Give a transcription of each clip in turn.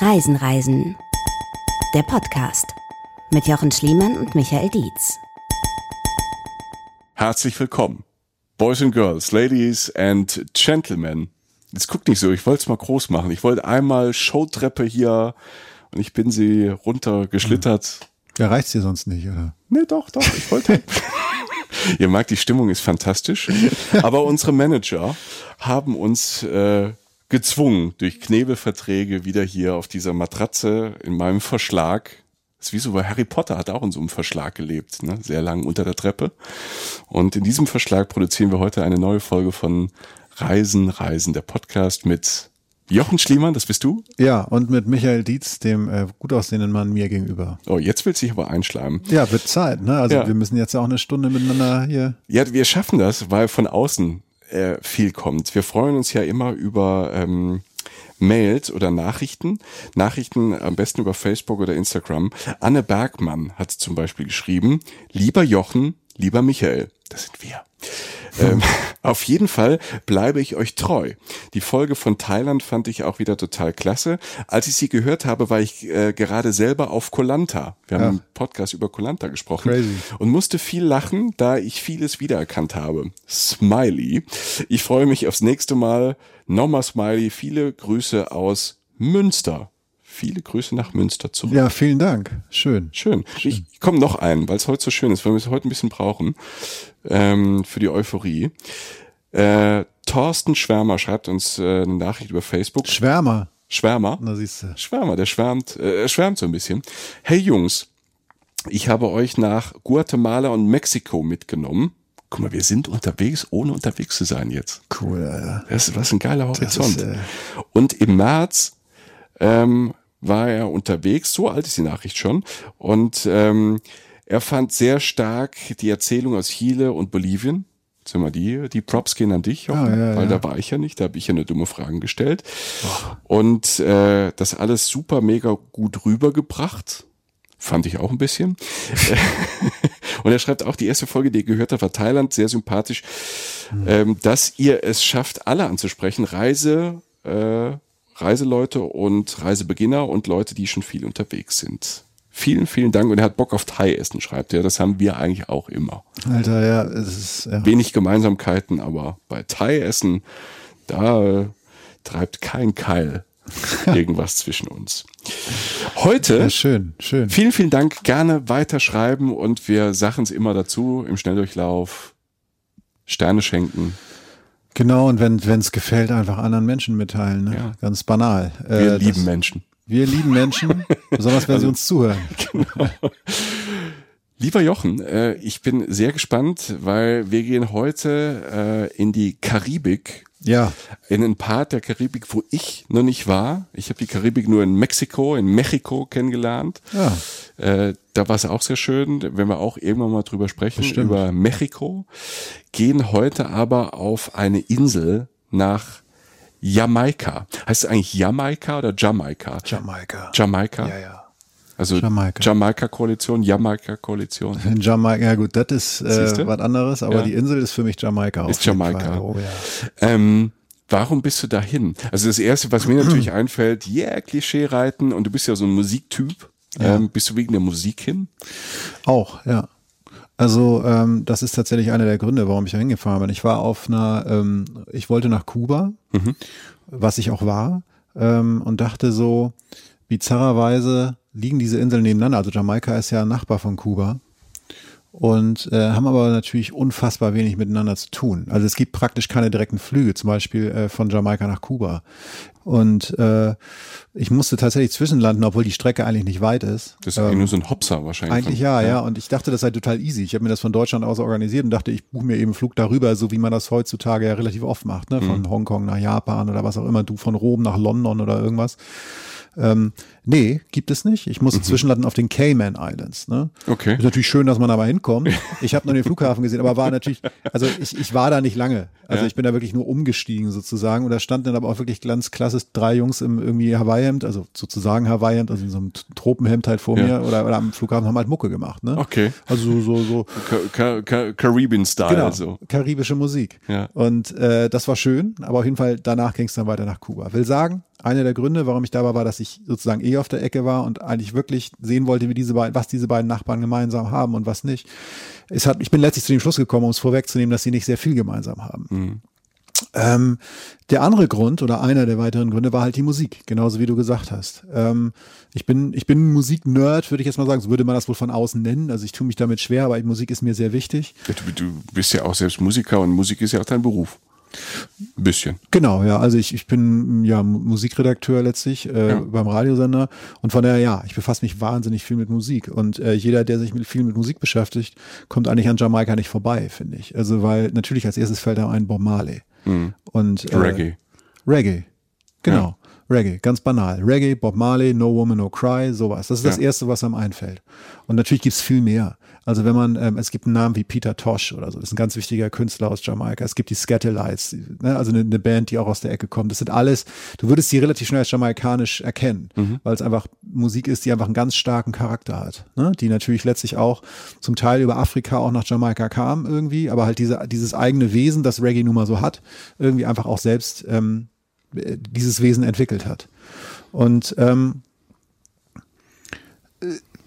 Reisen, Reisen. Der Podcast mit Jochen Schliemann und Michael Dietz. Herzlich willkommen. Boys and Girls, Ladies and Gentlemen. Jetzt guckt nicht so, ich wollte es mal groß machen. Ich wollte einmal Showtreppe hier und ich bin sie runtergeschlittert. Ja, reicht's dir sonst nicht, oder? Nee, doch, doch, ich wollte. Ihr merkt, die Stimmung ist fantastisch. Aber unsere Manager haben uns äh, gezwungen, durch Knebelverträge wieder hier auf dieser Matratze in meinem Verschlag. Das ist wie so, weil Harry Potter hat auch in so einem Verschlag gelebt, ne? sehr lang unter der Treppe. Und in diesem Verschlag produzieren wir heute eine neue Folge von Reisen, Reisen, der Podcast mit Jochen Schliemann, das bist du? Ja, und mit Michael Dietz, dem äh, gut aussehenden Mann mir gegenüber. Oh, jetzt will sich aber einschleimen. Ja, wird Zeit, ne? Also Ja. wir müssen jetzt auch eine Stunde miteinander hier. Ja, wir schaffen das, weil von außen äh, viel kommt. Wir freuen uns ja immer über ähm, Mails oder Nachrichten. Nachrichten am besten über Facebook oder Instagram. Anne Bergmann hat zum Beispiel geschrieben, lieber Jochen, lieber Michael. Das sind wir. Ähm, auf jeden Fall bleibe ich euch treu. Die Folge von Thailand fand ich auch wieder total klasse. Als ich sie gehört habe, war ich äh, gerade selber auf Kolanta. Wir haben Ja. im Podcast über Kolanta gesprochen Crazy. und musste viel lachen, da ich vieles wiedererkannt habe. Smiley. Ich freue mich aufs nächste Mal. Nochmal Smiley. Viele Grüße aus Münster. Viele Grüße nach Münster zurück. Ja, vielen Dank. Schön. Schön. Ich komme noch ein, weil es heute so schön ist, weil wir es heute ein bisschen brauchen ähm, für die Euphorie. Äh, Thorsten Schwärmer schreibt uns äh, eine Nachricht über Facebook. Schwärmer. Schwärmer. Na siehst du. Schwärmer, der schwärmt, äh, er schwärmt so ein bisschen. Hey Jungs, ich habe euch nach Guatemala und Mexiko mitgenommen. Guck mal, wir sind unterwegs, ohne unterwegs zu sein jetzt. Cool, Alter. Das ist was ein geiler Horizont. ist, äh, und im März ähm, war er unterwegs, so alt ist die Nachricht schon, und ähm, er fand sehr stark die Erzählung aus Chile und Bolivien. Sind wir die, die Props gehen an dich, Ah, ja, weil ja. da war ich ja nicht, da habe ich ja nur dumme Fragen gestellt. Und äh, das alles super mega gut rübergebracht. Fand ich auch ein bisschen. Und er schreibt auch, die erste Folge, die ihr gehört habt, war Thailand, sehr sympathisch, ähm, dass ihr es schafft, alle anzusprechen. Reise, äh, Reiseleute und Reisebeginner und Leute, die schon viel unterwegs sind. Vielen, vielen Dank. Und er hat Bock auf Thai-Essen, schreibt er. Das haben wir eigentlich auch immer. Alter, ja, es ist ja. Wenig Gemeinsamkeiten, aber bei Thai-Essen, da äh, treibt kein Keil irgendwas zwischen uns. Heute ja schön, schön. Vielen, vielen Dank. Gerne weiterschreiben und wir sagen es immer dazu im Schnelldurchlauf. Sterne schenken. Genau, und wenn es gefällt, einfach anderen Menschen mitteilen. Ne? Ja. Ganz banal. Wir Äh, lieben das, Menschen. Wir lieben Menschen, besonders wenn sie uns zuhören. Lieber Jochen, äh, ich bin sehr gespannt, weil wir gehen heute äh, in die Karibik, Ja, in einen Part der Karibik, wo ich noch nicht war. Ich habe die Karibik nur in Mexiko, in Mexiko kennengelernt. ja. Äh, da war es auch sehr schön, wenn wir auch irgendwann mal drüber sprechen, Bestimmt. über Mexiko. Gehen heute aber auf eine Insel nach Jamaika. Heißt es eigentlich Jamaika oder Jamaika? Jamaika. Jamaika. Ja, ja. Also Jamaika. Jamaika-Koalition, Jamaika-Koalition. In Jamaika, ja gut, das ist äh, was anderes, aber Ja. die Insel ist für mich Jamaika. Ist Jamaika. Oh, ja. Ähm, warum bist du dahin? Also das Erste, was mir natürlich einfällt, yeah, Klischee-Reiten und du bist ja so ein Musiktyp. Ähm, bist du wegen der Musik hin? Auch, ja. Also ähm, das ist tatsächlich einer der Gründe, warum ich da hingefahren bin. Ich war auf einer, ähm, ich wollte nach Kuba, was ich auch war, ähm, und dachte so, bizarrerweise liegen diese Inseln nebeneinander. Also Jamaika ist ja ein Nachbar von Kuba und äh, haben aber natürlich unfassbar wenig miteinander zu tun. Also es gibt praktisch keine direkten Flüge, zum Beispiel äh, von Jamaika nach Kuba. Und äh, ich musste tatsächlich zwischenlanden, obwohl die Strecke eigentlich nicht weit ist. Das ist eigentlich nur so ein Hopser wahrscheinlich. Ähm, Eigentlich von- ja, ja. Und ich dachte, das sei total easy. Ich habe mir das von Deutschland aus organisiert und dachte, ich buche mir eben einen Flug darüber, so wie man das heutzutage ja relativ oft macht, ne? Von Hongkong nach Japan oder was auch immer, du von Rom nach London oder irgendwas. Ähm, nee, gibt es nicht. Ich musste zwischenlanden auf den Cayman Islands. Ne? Okay. Ist natürlich schön, dass man da mal hinkommt. Ich habe noch den Flughafen gesehen, aber war natürlich, also ich, ich war da nicht lange. Also Ja. ich bin da wirklich nur umgestiegen sozusagen. Und da standen dann aber auch wirklich ganz klassisch drei Jungs im irgendwie Hawaii-Hemd, also sozusagen Hawaii-Hemd, also in so einem Tropenhemd halt vor Ja. mir oder, oder am Flughafen haben halt Mucke gemacht. Ne? Okay. Also so, so, Ka Ka Ka Caribbean-Style. genau, So. karibische Musik. Ja. Und äh, das war schön, aber auf jeden Fall danach ging es dann weiter nach Kuba. Will sagen, Einer der Gründe, warum ich da war, war, dass ich sozusagen eh auf der Ecke war und eigentlich wirklich sehen wollte, wie diese beiden, was diese beiden Nachbarn gemeinsam haben und was nicht. Es hat, ich bin letztlich zu dem Schluss gekommen, um es vorwegzunehmen, dass sie nicht sehr viel gemeinsam haben. Mhm. Ähm, der andere Grund oder einer der weiteren Gründe war halt die Musik, genauso wie du gesagt hast. Ähm, ich bin, ich bin Musik-Nerd, würde ich jetzt mal sagen. So würde man das wohl von außen nennen. Also ich tue mich damit schwer, aber Musik ist mir sehr wichtig. Du, du bist ja auch selbst Musiker und Musik ist ja auch dein Beruf. Ein bisschen. Genau, ja. Also ich, ich bin ja Musikredakteur letztlich äh, ja. beim Radiosender und von daher ja, ich befasse mich wahnsinnig viel mit Musik und äh, jeder, der sich mit, viel mit Musik beschäftigt, kommt eigentlich an Jamaika nicht vorbei, finde ich. Also weil natürlich als erstes fällt da ein Bob Marley. Mhm. Und, äh, Reggae. Reggae, genau. Ja. Reggae, ganz banal. Reggae, Bob Marley, No Woman, No Cry, sowas. Das ist ja. das Erste, was einem einfällt. Und natürlich gibt's viel mehr. Also wenn man, ähm, es gibt einen Namen wie Peter Tosh oder so, das ist ein ganz wichtiger Künstler aus Jamaika. Es gibt die Scatterlights, ne? also eine, eine, Band, die auch aus der Ecke kommt. Das sind alles, du würdest sie relativ schnell als jamaikanisch erkennen, mhm. weil es einfach Musik ist, die einfach einen ganz starken Charakter hat. Ne? Die natürlich letztlich auch zum Teil über Afrika auch nach Jamaika kam irgendwie, aber halt diese, dieses eigene Wesen, das Reggae nun mal so hat, irgendwie einfach auch selbst ähm, dieses Wesen entwickelt hat. Und ähm,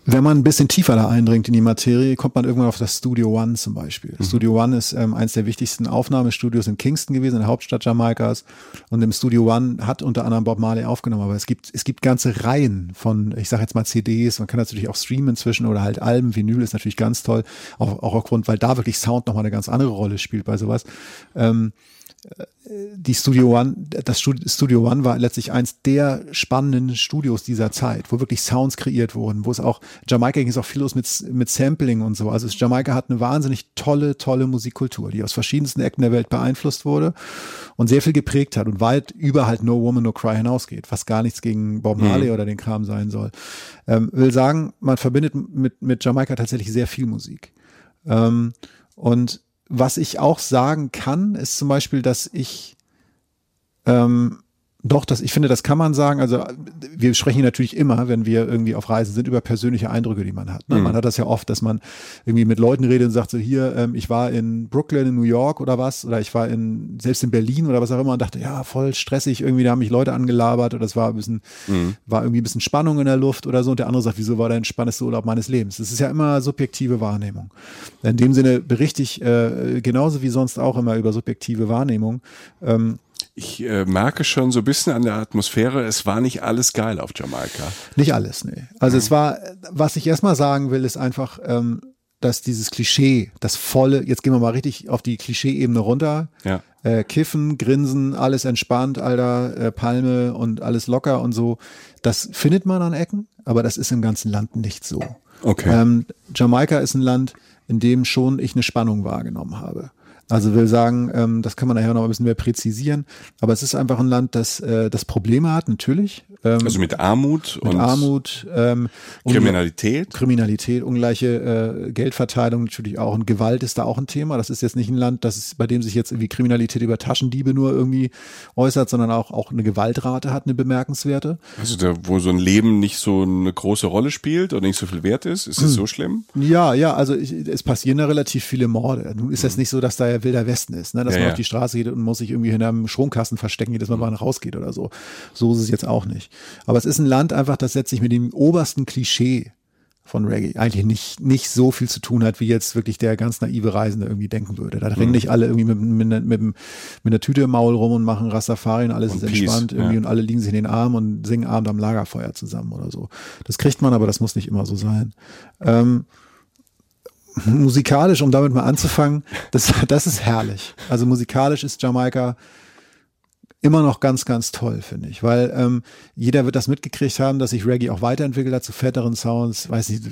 wenn man ein bisschen tiefer da eindringt in die Materie, kommt man irgendwann auf das Studio One zum Beispiel. Mhm. Studio One ist ähm, eines der wichtigsten Aufnahmestudios in Kingston gewesen, in der Hauptstadt Jamaikas. Und im Studio One hat unter anderem Bob Marley aufgenommen. Aber es gibt, es gibt ganze Reihen von, ich sage jetzt mal CDs. Man kann natürlich auch streamen inzwischen oder halt Alben. Vinyl ist natürlich ganz toll. Auch, auch aufgrund, weil da wirklich Sound nochmal eine ganz andere Rolle spielt bei sowas. Ähm, die Studio One, das Studio One war letztlich eins der spannenden Studios dieser Zeit, wo wirklich Sounds kreiert wurden, wo es auch, Jamaika ging es auch viel los mit, mit Sampling und so. Also Jamaika hat eine wahnsinnig tolle, tolle Musikkultur, die aus verschiedensten Ecken der Welt beeinflusst wurde und sehr viel geprägt hat und weit über halt No Woman, No Cry hinausgeht, was gar nichts gegen Bob mhm. Marley mhm. oder den Kram sein soll. Ähm, will sagen, man verbindet mit, mit Jamaika tatsächlich sehr viel Musik. Ähm, und was ich auch sagen kann, ist zum Beispiel, dass ich ähm, doch, das, ich finde, das kann man sagen. Also wir sprechen natürlich immer, wenn wir irgendwie auf Reisen sind, über persönliche Eindrücke, die man hat. Ne? Mhm. Man hat das ja oft, dass man irgendwie mit Leuten redet und sagt so, hier, ähm, ich war in Brooklyn, in New York oder was, oder ich war in, selbst in Berlin oder was auch immer und dachte, ja, voll stressig, irgendwie, da haben mich Leute angelabert oder es war ein bisschen, mhm. war irgendwie ein bisschen Spannung in der Luft oder so. Und der andere sagt, wieso war der entspannendste Urlaub meines Lebens? Das ist ja immer subjektive Wahrnehmung. In dem Sinne berichte ich äh, genauso wie sonst auch immer über subjektive Wahrnehmung. Ähm, ich äh, merke schon so ein bisschen an der Atmosphäre, es war nicht alles geil auf Jamaika. Nicht alles, nee. Also mhm. es war, was ich erstmal sagen will, ist einfach, ähm, dass dieses Klischee, das volle, jetzt gehen wir mal richtig auf die Klischee-Ebene runter. Ja. Äh, kiffen, grinsen, alles entspannt, Alter, äh, Palme und alles locker und so. Das findet man an Ecken, aber das ist im ganzen Land nicht so. Okay. Ähm, Jamaika ist ein Land, in dem schon ich eine Spannung wahrgenommen habe. Also will sagen, ähm, das kann man nachher noch ein bisschen mehr präzisieren, aber es ist einfach ein Land, das, äh, das Probleme hat, natürlich. Ähm, also mit Armut mit und Armut, ähm, Kriminalität. Kriminalität, ungleiche äh, Geldverteilung natürlich auch und Gewalt ist da auch ein Thema. Das ist jetzt nicht ein Land, das ist, bei dem sich jetzt irgendwie Kriminalität über Taschendiebe nur irgendwie äußert, sondern auch, auch eine Gewaltrate hat, eine bemerkenswerte. Also da, wo so ein Leben nicht so eine große Rolle spielt oder nicht so viel wert ist, ist es hm. so schlimm? Ja, ja, also ich, es passieren da relativ viele Morde. Nun ist es hm. nicht so, dass da ja wilder Westen ist, ne? dass ja, man ja. auf die Straße geht und muss sich irgendwie hinter einem Stromkasten verstecken, jedes Mal, mhm. mal rausgeht oder so. So ist es jetzt auch nicht. Aber es ist ein Land einfach, das setzt sich mit dem obersten Klischee von Reggae eigentlich nicht, nicht so viel zu tun hat, wie jetzt wirklich der ganz naive Reisende irgendwie denken würde. Da rennen mhm. nicht alle irgendwie mit, mit, mit, mit, mit einer Tüte im Maul rum und machen Rastafari und alles und ist Peace, entspannt irgendwie ja. und alle liegen sich in den Armen und singen Abend am Lagerfeuer zusammen oder so. Das kriegt man, aber das muss nicht immer so sein. Ähm, musikalisch, um damit mal anzufangen, das, das ist herrlich. Also musikalisch ist Jamaika immer noch ganz, ganz toll, finde ich. Weil ähm, jeder wird das mitgekriegt haben, dass sich Reggae auch weiterentwickelt hat zu fetteren Sounds. Weiß nicht,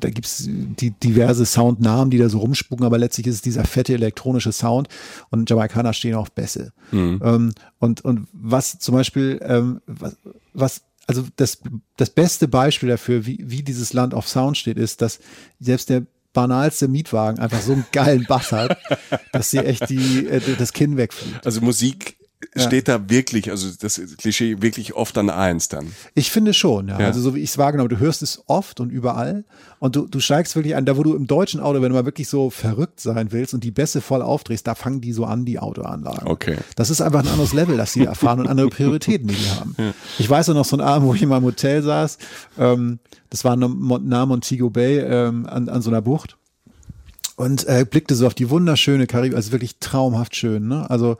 da gibt's die diverse Soundnamen, die da so rumspucken, aber letztlich ist es dieser fette elektronische Sound und Jamaikaner stehen auf Bässe. Mhm. Ähm, und, und was zum Beispiel, ähm, was, was also das, das beste Beispiel dafür, wie, wie dieses Land auf Sound steht, ist, dass selbst der banalste Mietwagen einfach so einen geilen Bass hat, dass sie echt die, äh, das Kinn wegfliegt. Also Musik steht da wirklich, also das Klischee wirklich oft an eins dann. Ich finde schon, ja. Ja. Also so wie ich es wahrgenommen, du hörst es oft und überall und du, du steigst wirklich an, da wo du im deutschen Auto, wenn du mal wirklich so verrückt sein willst und die Bässe voll aufdrehst, da fangen die so an, die Autoanlagen. Okay. Das ist einfach ein anderes Level, das sie erfahren und andere Prioritäten, die die haben. Ich weiß auch noch so einen Abend, wo ich mal im Hotel saß, ähm, das war nahe Montego Bay ähm, an, an so einer Bucht und äh, blickte so auf die wunderschöne Karibik, also wirklich traumhaft schön, ne? Also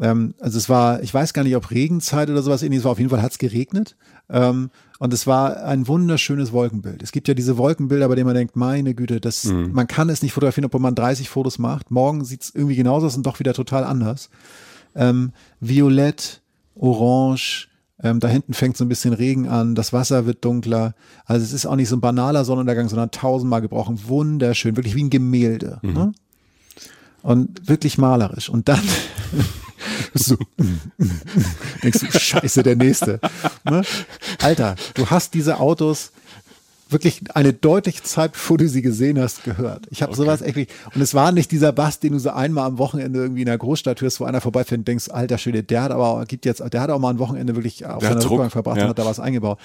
ähm, also es war, ich weiß gar nicht, ob Regenzeit oder sowas ähnliches war, auf jeden Fall hat es geregnet. Ähm, und es war ein wunderschönes Wolkenbild. Es gibt ja diese Wolkenbilder, bei denen man denkt, meine Güte, das, man kann es nicht fotografieren, obwohl man 30 Fotos macht. Morgen sieht es irgendwie genauso aus und doch wieder total anders. Ähm, Violett, Orange, ähm, da hinten fängt so ein bisschen Regen an, das Wasser wird dunkler. Also es ist auch nicht so ein banaler Sonnenuntergang, sondern tausendmal gebrochen. Wunderschön, wirklich wie ein Gemälde. Ne? Und wirklich malerisch. Und dann so, denkst du, scheiße, der nächste. Ne? Alter, du hast diese Autos wirklich eine deutliche Zeit, bevor du sie gesehen hast, gehört. Ich habe sowas echt, und es war nicht dieser Bass, den du so einmal am Wochenende irgendwie in der Großstadt hörst, wo einer vorbeifährt und denkst, alter Schwede, der hat aber, gibt jetzt, der hat auch mal ein Wochenende wirklich auf Der seiner Rückbank verbracht ja. und hat da was eingebaut.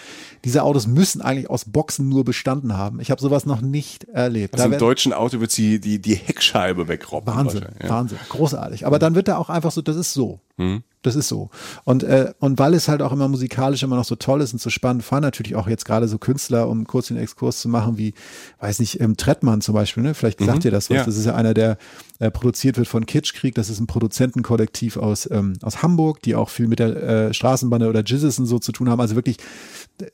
Diese Autos müssen eigentlich aus Boxen nur bestanden haben. Ich habe sowas noch nicht erlebt. Also Da im deutschen Auto wird sie die, die Heckscheibe wegrobben. Wahnsinn, Ja. Wahnsinn, großartig. Aber dann wird er auch einfach so, das ist so. Hm. Das ist so. Und, äh, und weil es halt auch immer musikalisch immer noch so toll ist und so spannend, fahren natürlich auch jetzt gerade so Künstler, um kurz den Exkurs zu machen, wie, weiß nicht, ähm, Trettmann zum Beispiel, ne? Vielleicht sagt ihr das was. Ja. Das ist ja einer, der äh, produziert wird von Kitschkrieg. Das ist ein Produzentenkollektiv aus, ähm, aus Hamburg, die auch viel mit der äh, Straßenbande oder Jizzes und so zu tun haben. Also wirklich,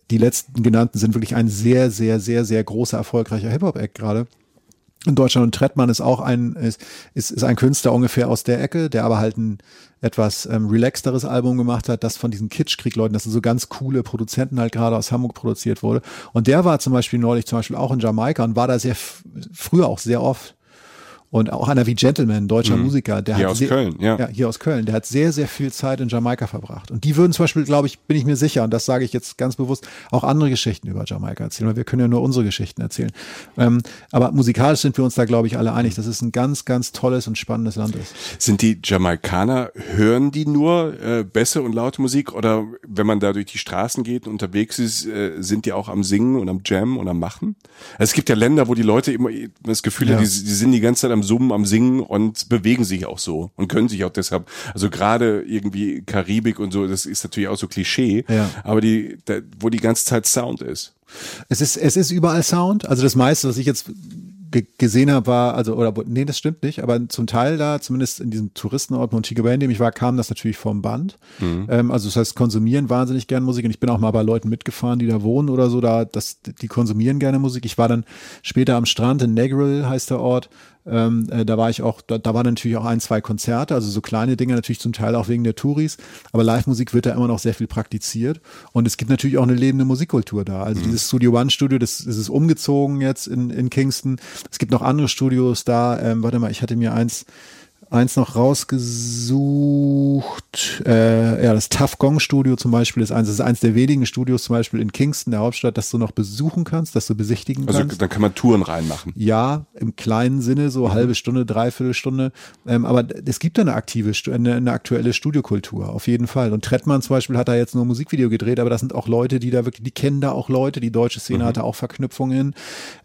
die letzten genannten sind wirklich ein sehr, sehr, sehr, sehr großer, erfolgreicher Hip-Hop-Act gerade in Deutschland und Trettmann ist auch ein ist, ist, ist ein Künstler ungefähr aus der Ecke, der aber halt ein etwas ähm, relaxteres Album gemacht hat, das von diesen Kitschkrieg-Leuten, das sind so ganz coole Produzenten halt gerade aus Hamburg produziert wurde. Und der war zum Beispiel neulich zum Beispiel auch in Jamaika und war da sehr früher auch sehr oft. Und auch einer wie Gentleman, ein deutscher Musiker, der Mhm. Hier hat aus sehr, Köln, ja. ja, hier aus Köln, der hat sehr, sehr viel Zeit in Jamaika verbracht. Und die würden zum Beispiel, glaube ich, bin ich mir sicher, und das sage ich jetzt ganz bewusst, auch andere Geschichten über Jamaika erzählen, weil wir können ja nur unsere Geschichten erzählen. Ähm, aber musikalisch sind wir uns da, glaube ich, alle einig, dass es ein ganz, ganz tolles und spannendes Land ist. Sind die Jamaikaner, hören die nur äh, Bässe und laute Musik oder wenn man da durch die Straßen geht und unterwegs ist, äh, sind die auch am Singen und am Jammen und am Machen? Also es gibt ja Länder, wo die Leute immer das Gefühl Ja. haben, die, die sind die ganze Zeit am Summen, am Singen und bewegen sich auch so und können sich auch deshalb, also gerade irgendwie Karibik und so, das ist natürlich auch so Klischee, Ja. aber die, da, wo die ganze Zeit Sound ist. Es ist, es ist überall Sound. Also das meiste, was ich jetzt ge gesehen habe, war, also, oder, nee, das stimmt nicht, aber zum Teil da, zumindest in diesem Touristenort Montego Bay, in dem ich war, kam das natürlich vom Band. Ähm, also das heißt, konsumieren wahnsinnig gern Musik und ich bin auch mal bei Leuten mitgefahren, die da wohnen oder so, da, das, die konsumieren gerne Musik. Ich war dann später am Strand in Negril, heißt der Ort, ähm, äh, da war ich auch, da, da waren natürlich auch ein, zwei Konzerte, also so kleine Dinge, natürlich zum Teil auch wegen der Touris, aber Live-Musik wird da immer noch sehr viel praktiziert und es gibt natürlich auch eine lebende Musikkultur da. Also dieses Studio One Studio, das, das ist umgezogen jetzt in, in Kingston. Es gibt noch andere Studios da. Ähm, warte mal, ich hatte mir eins eins noch rausgesucht. Äh, ja, das Tough Gong Studio zum Beispiel ist eins, das ist eins der wenigen Studios zum Beispiel in Kingston, der Hauptstadt, das du noch besuchen kannst, das du besichtigen Also kannst. dann kann man Touren reinmachen. Ja, im kleinen Sinne, so halbe Stunde, dreiviertel Stunde. Ähm, aber es gibt da eine aktive, eine, eine aktuelle Studiokultur, auf jeden Fall. Und Trettmann zum Beispiel hat da jetzt nur ein Musikvideo gedreht, aber das sind auch Leute, die da wirklich, die kennen da auch Leute. Die deutsche Szene hatte auch Verknüpfungen.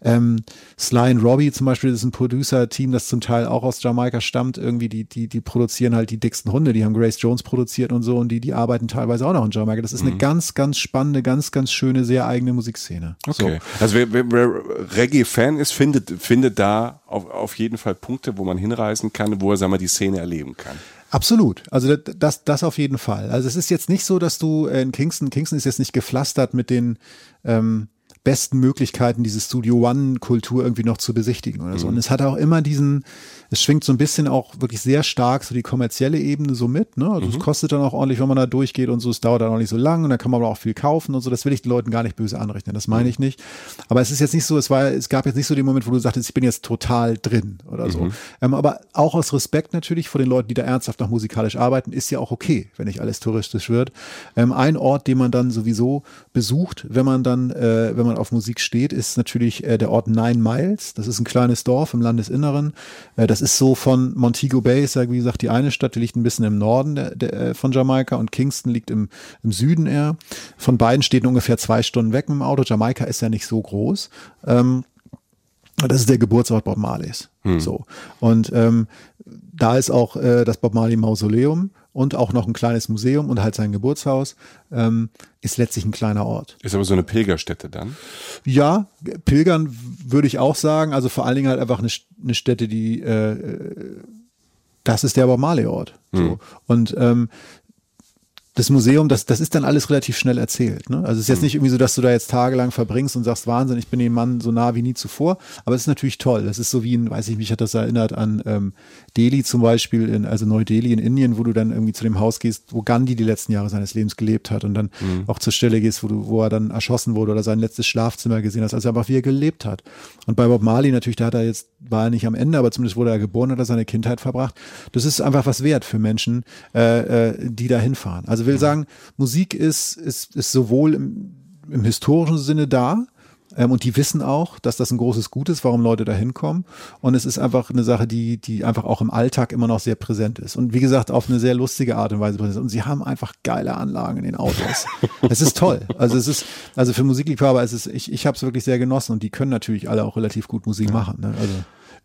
Ähm, Sly und Robbie zum Beispiel, ist ein Producer-Team, das zum Teil auch aus Jamaika stammt. Irgendwie, die, die, die produzieren halt die dicksten Hunde, die haben Grace Jones produziert und so und die, die arbeiten teilweise auch noch in Jamaika. Das ist eine ganz, ganz spannende, ganz, ganz schöne, sehr eigene Musikszene. Okay. Also wer, wer, wer Reggae-Fan ist, findet, findet da auf, auf jeden Fall Punkte, wo man hinreisen kann, wo er, sagen wir, die Szene erleben kann. Absolut. Also das, das, auf jeden Fall. Also es ist jetzt nicht so, dass du in Kingston, Kingston ist jetzt nicht gepflastert mit den ähm, besten Möglichkeiten, diese Studio One-Kultur irgendwie noch zu besichtigen oder so. Und es hat auch immer diesen, es schwingt so ein bisschen auch wirklich sehr stark so die kommerzielle Ebene so mit. Ne? Also es kostet dann auch ordentlich, wenn man da durchgeht und so. Es dauert dann auch nicht so lang und dann kann man aber auch viel kaufen und so. Das will ich den Leuten gar nicht böse anrechnen. Das meine ich nicht. Aber es ist jetzt nicht so, es war, es gab jetzt nicht so den Moment, wo du sagtest, ich bin jetzt total drin oder so. Ähm, aber auch aus Respekt natürlich vor den Leuten, die da ernsthaft noch musikalisch arbeiten, ist ja auch okay, wenn nicht alles touristisch wird. Ähm, ein Ort, den man dann sowieso besucht, wenn man dann, äh, wenn man auf Musik steht, ist natürlich äh, der Ort Nine Miles. Das ist ein kleines Dorf im Landesinneren. Äh, das ist so von Montego Bay, ist ja wie gesagt die eine Stadt, die liegt ein bisschen im Norden der, der, äh, von Jamaika und Kingston liegt im, im Süden eher. Von beiden steht ungefähr zwei Stunden weg mit dem Auto. Jamaika ist ja nicht so groß. Ähm, das ist der Geburtsort Bob Marleys. Hm. So. Und ähm, da ist auch äh, das Bob Marley Mausoleum und auch noch ein kleines Museum und halt sein Geburtshaus. Ähm, ist letztlich ein kleiner Ort. Ist aber so eine Pilgerstätte dann? Ja, Pilgern würde ich auch sagen. Also vor allen Dingen halt einfach eine, eine Stätte, die äh, das ist der Bob Marley Ort. So. Hm. Und ähm, das Museum, das, das ist dann alles relativ schnell erzählt. Ne? Also es ist jetzt hm. nicht irgendwie so, dass du da jetzt tagelang verbringst und sagst, Wahnsinn, ich bin dem Mann so nah wie nie zuvor. Aber es ist natürlich toll. Das ist so wie ein, weiß ich, mich hat das erinnert an ähm, Delhi zum Beispiel, in, also Neu-Delhi in Indien, wo du dann irgendwie zu dem Haus gehst, wo Gandhi die letzten Jahre seines Lebens gelebt hat und dann mhm. auch zur Stelle gehst, wo du, wo er dann erschossen wurde oder sein letztes Schlafzimmer gesehen hast, also einfach wie er gelebt hat. Und bei Bob Marley natürlich, da hat er jetzt, war er nicht am Ende, aber zumindest wurde er geboren, hat er seine Kindheit verbracht. Das ist einfach was wert für Menschen, äh, äh, die da hinfahren. Also will mhm. sagen, Musik ist, ist, ist sowohl im, im historischen Sinne da, ähm, und die wissen auch, dass das ein großes Gut ist, warum Leute da hinkommen. Und es ist einfach eine Sache, die, die einfach auch im Alltag immer noch sehr präsent ist. Und wie gesagt, auf eine sehr lustige Art und Weise präsent. Und sie haben einfach geile Anlagen in den Autos. es ist toll. Also es ist, also für Musikliebhaber ist es, ich, ich habe es wirklich sehr genossen und die können natürlich alle auch relativ gut Musik machen. Ne? Also.